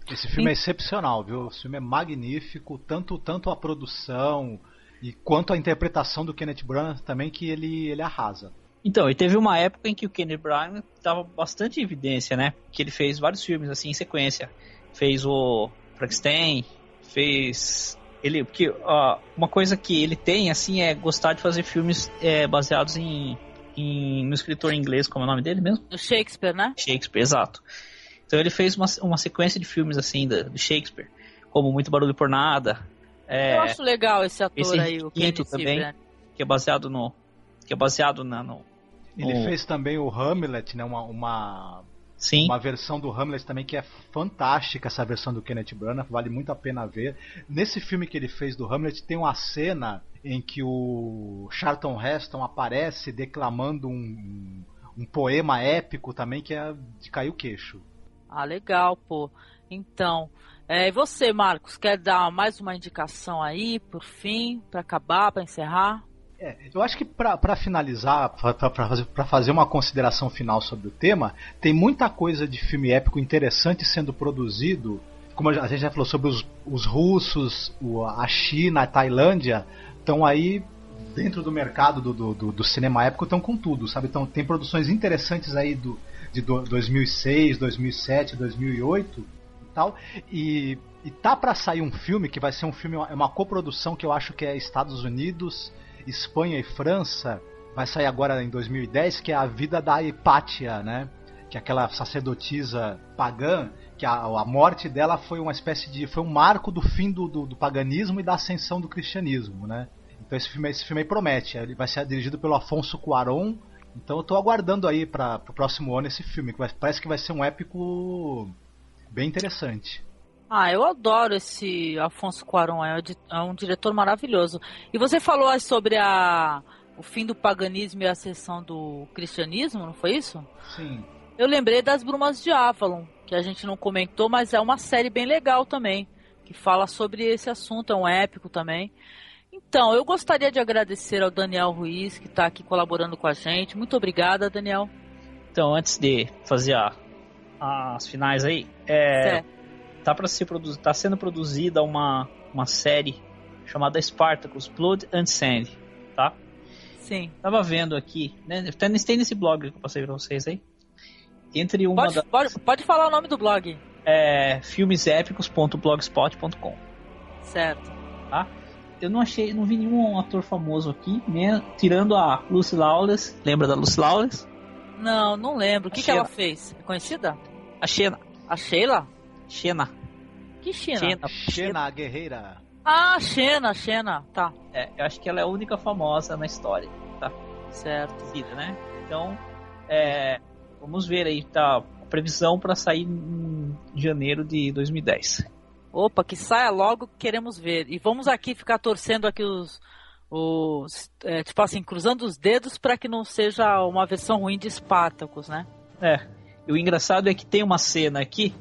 Esse filme e... é excepcional, viu? O filme é magnífico, tanto, tanto a produção e quanto a interpretação do Kenneth Branagh também que ele, ele arrasa. Então, e teve uma época em que o Kenneth Branagh estava bastante em evidência, né? Que ele fez vários filmes assim em sequência. Fez o Frankenstein, fez ele, porque ó, uma coisa que ele tem assim é gostar de fazer filmes é, baseados em, em no escritor inglês, como é o nome dele mesmo? Do Shakespeare, né? Shakespeare, exato. Então ele fez uma, uma sequência de filmes assim do, do Shakespeare, como Muito Barulho por Nada. É, Eu acho legal esse ator esse aí, o Quinto também, né? que é baseado no que é baseado na, no, ele no... fez também o Hamlet, né? Uma, uma Sim. Uma versão do Hamlet também que é fantástica, essa versão do Kenneth Branagh, vale muito a pena ver. Nesse filme que ele fez do Hamlet tem uma cena em que o Charlton Heston aparece declamando um, um poema épico também que é de cair o queixo. Ah, legal, pô. Então, é, e você, Marcos, quer dar mais uma indicação aí, por fim, para acabar, para encerrar? É, eu acho que para finalizar, para fazer, fazer uma consideração final sobre o tema, tem muita coisa de filme épico interessante sendo produzido. Como a gente já falou sobre os, os russos, a China, a Tailândia, estão aí dentro do mercado do, do, do, cinema épico, estão com tudo, sabe? Então tem produções interessantes aí do, de 2006, 2007, 2008 tal. E, e tá para sair um filme que vai ser um filme, é uma coprodução que eu acho que é Estados Unidos, Espanha e França. Vai sair agora em 2010, que é a vida da Hipátia, né? Que é aquela sacerdotisa pagã, que a, a morte dela foi uma espécie de. foi um marco do fim do, do, do paganismo e da ascensão do cristianismo, né? Então esse filme, esse filme aí promete. Ele vai ser dirigido pelo Afonso Cuarón. Então eu tô aguardando aí para o próximo ano esse filme, que vai, parece que vai ser um épico bem interessante. Ah, eu adoro esse Afonso Cuarón, é, é um diretor maravilhoso. E você falou sobre a, o fim do paganismo e a ascensão do cristianismo, não foi isso? Sim. Eu lembrei das Brumas de Avalon, que a gente não comentou, mas é uma série bem legal também, que fala sobre esse assunto, é um épico também. Então, eu gostaria de agradecer ao Daniel Ruiz, que está aqui colaborando com a gente. Muito obrigada, Daniel. Então, antes de fazer a, as finais aí, é, tá, pra ser produ tá sendo produzida uma, uma série chamada Spartacus, Blood and Sand, tá? Sim. Tava vendo aqui, né? Tem nesse blog que eu passei pra vocês aí. Entre uma pode, pode, pode falar o nome do blog. É filmesépicos.blogspot.com Certo. Tá? eu não achei, não vi nenhum ator famoso aqui, né? Tirando a Lucy Lawless. Lembra da Lucy Lawless? Não, não lembro. O que, que ela fez? É conhecida? A Xena. A Sheila? Xena. Que Xena? Xena, Xena a guerreira. Ah, Xena, Xena. Tá. É, eu acho que ela é a única famosa na história, tá? Certo. Vida, né? Então, é, vamos ver aí, tá? A previsão para sair em janeiro de 2010. Opa, que saia logo, queremos ver. E vamos aqui ficar torcendo aqui os, os é, tipo assim, cruzando os dedos para que não seja uma versão ruim de Spartacus, né? É. E o engraçado é que tem uma cena aqui,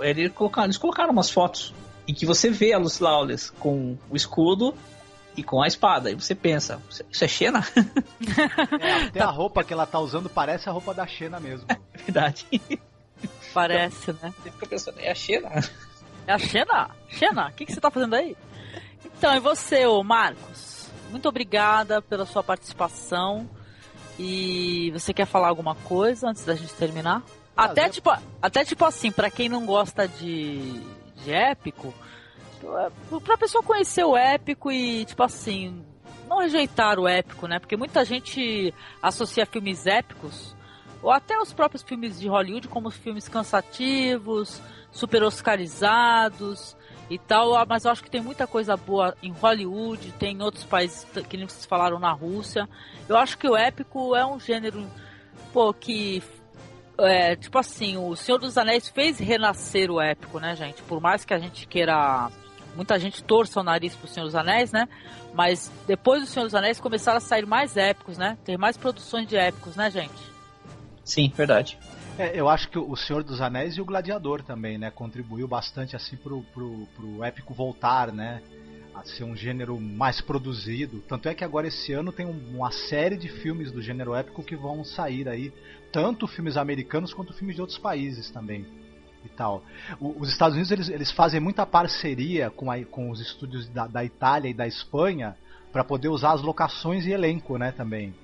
eles colocaram, eles colocaram umas fotos em que você vê a Lucy Lawless com o escudo e com a espada. E você pensa, isso é Xena? É, até a roupa que ela tá usando parece a roupa da Xena mesmo. É verdade. Parece, né? Você fica pensando, é a Xena? É a Xena? Xena, o que, que você tá fazendo aí? Então, e você, ô Marcos? Muito obrigada pela sua participação. E você quer falar alguma coisa antes da gente terminar? Até tipo, até tipo assim, para quem não gosta de, de épico, é, pra pessoa conhecer o épico e, tipo assim, não rejeitar o épico, né? Porque muita gente associa filmes épicos, ou até os próprios filmes de Hollywood, como filmes cansativos, super oscarizados e tal, ah, mas eu acho que tem muita coisa boa em Hollywood, tem em outros países que nem vocês falaram na Rússia. Eu acho que o épico é um gênero pô, que é, tipo assim, o Senhor dos Anéis fez renascer o épico, né, gente? Por mais que a gente queira muita gente torça o nariz pro Senhor dos Anéis, né? Mas depois do Senhor dos Anéis começaram a sair mais épicos, né? Ter mais produções de épicos, né, gente? Sim, verdade. É, eu acho que o Senhor dos Anéis e o Gladiador também, né, contribuiu bastante assim pro, pro, pro épico voltar, né, a ser um gênero mais produzido. Tanto é que agora esse ano tem uma série de filmes do gênero épico que vão sair aí, tanto filmes americanos quanto filmes de outros países também e tal. O, os Estados Unidos eles, eles fazem muita parceria com, a, com os estúdios da, da Itália e da Espanha para poder usar as locações e elenco, né, também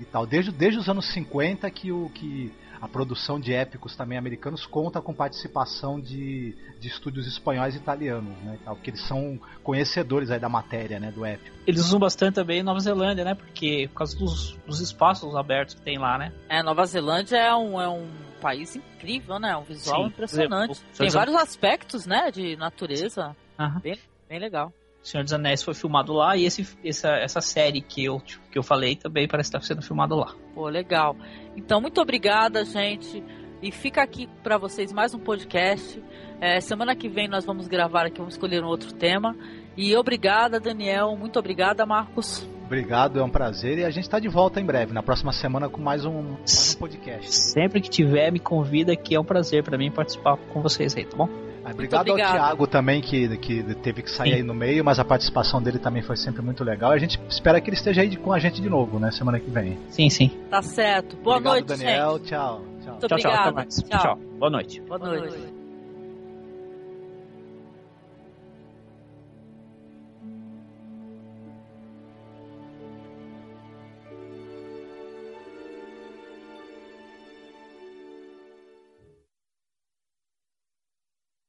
e tal. Desde, desde os anos 50 que o que a produção de épicos também americanos conta com participação de, de estúdios espanhóis e italianos, né, tal, porque eles são conhecedores aí da matéria, né, do épico. Eles usam bastante também Nova Zelândia, né, porque por causa dos, dos espaços abertos que tem lá, né. É, Nova Zelândia é um, é um país incrível, né, um visual Sim, impressionante. Exemplo, tem vários aspectos, né, de natureza, uhum. bem, bem legal. Senhor dos Anéis foi filmado lá e esse, essa, essa série que eu, que eu falei também parece estar sendo filmado lá. Pô, legal. Então, muito obrigada, gente. E fica aqui para vocês mais um podcast. É, semana que vem nós vamos gravar aqui, vamos escolher um outro tema. E obrigada, Daniel. Muito obrigada, Marcos. Obrigado, é um prazer. E a gente está de volta em breve, na próxima semana, com mais um, mais um podcast. Sempre que tiver, me convida, que é um prazer para mim participar com vocês aí, tá bom? Obrigado, ao Thiago também, que, que teve que sair Sim. aí no meio, mas a participação dele também foi sempre muito legal. A gente espera que ele esteja aí com a gente de novo, né? Semana que vem. Sim, sim. Tá certo. Boa obrigado, noite, Daniel. Gente. Tchau. Tchau, tchau, tchau. tchau. Boa noite. Boa noite. Boa noite.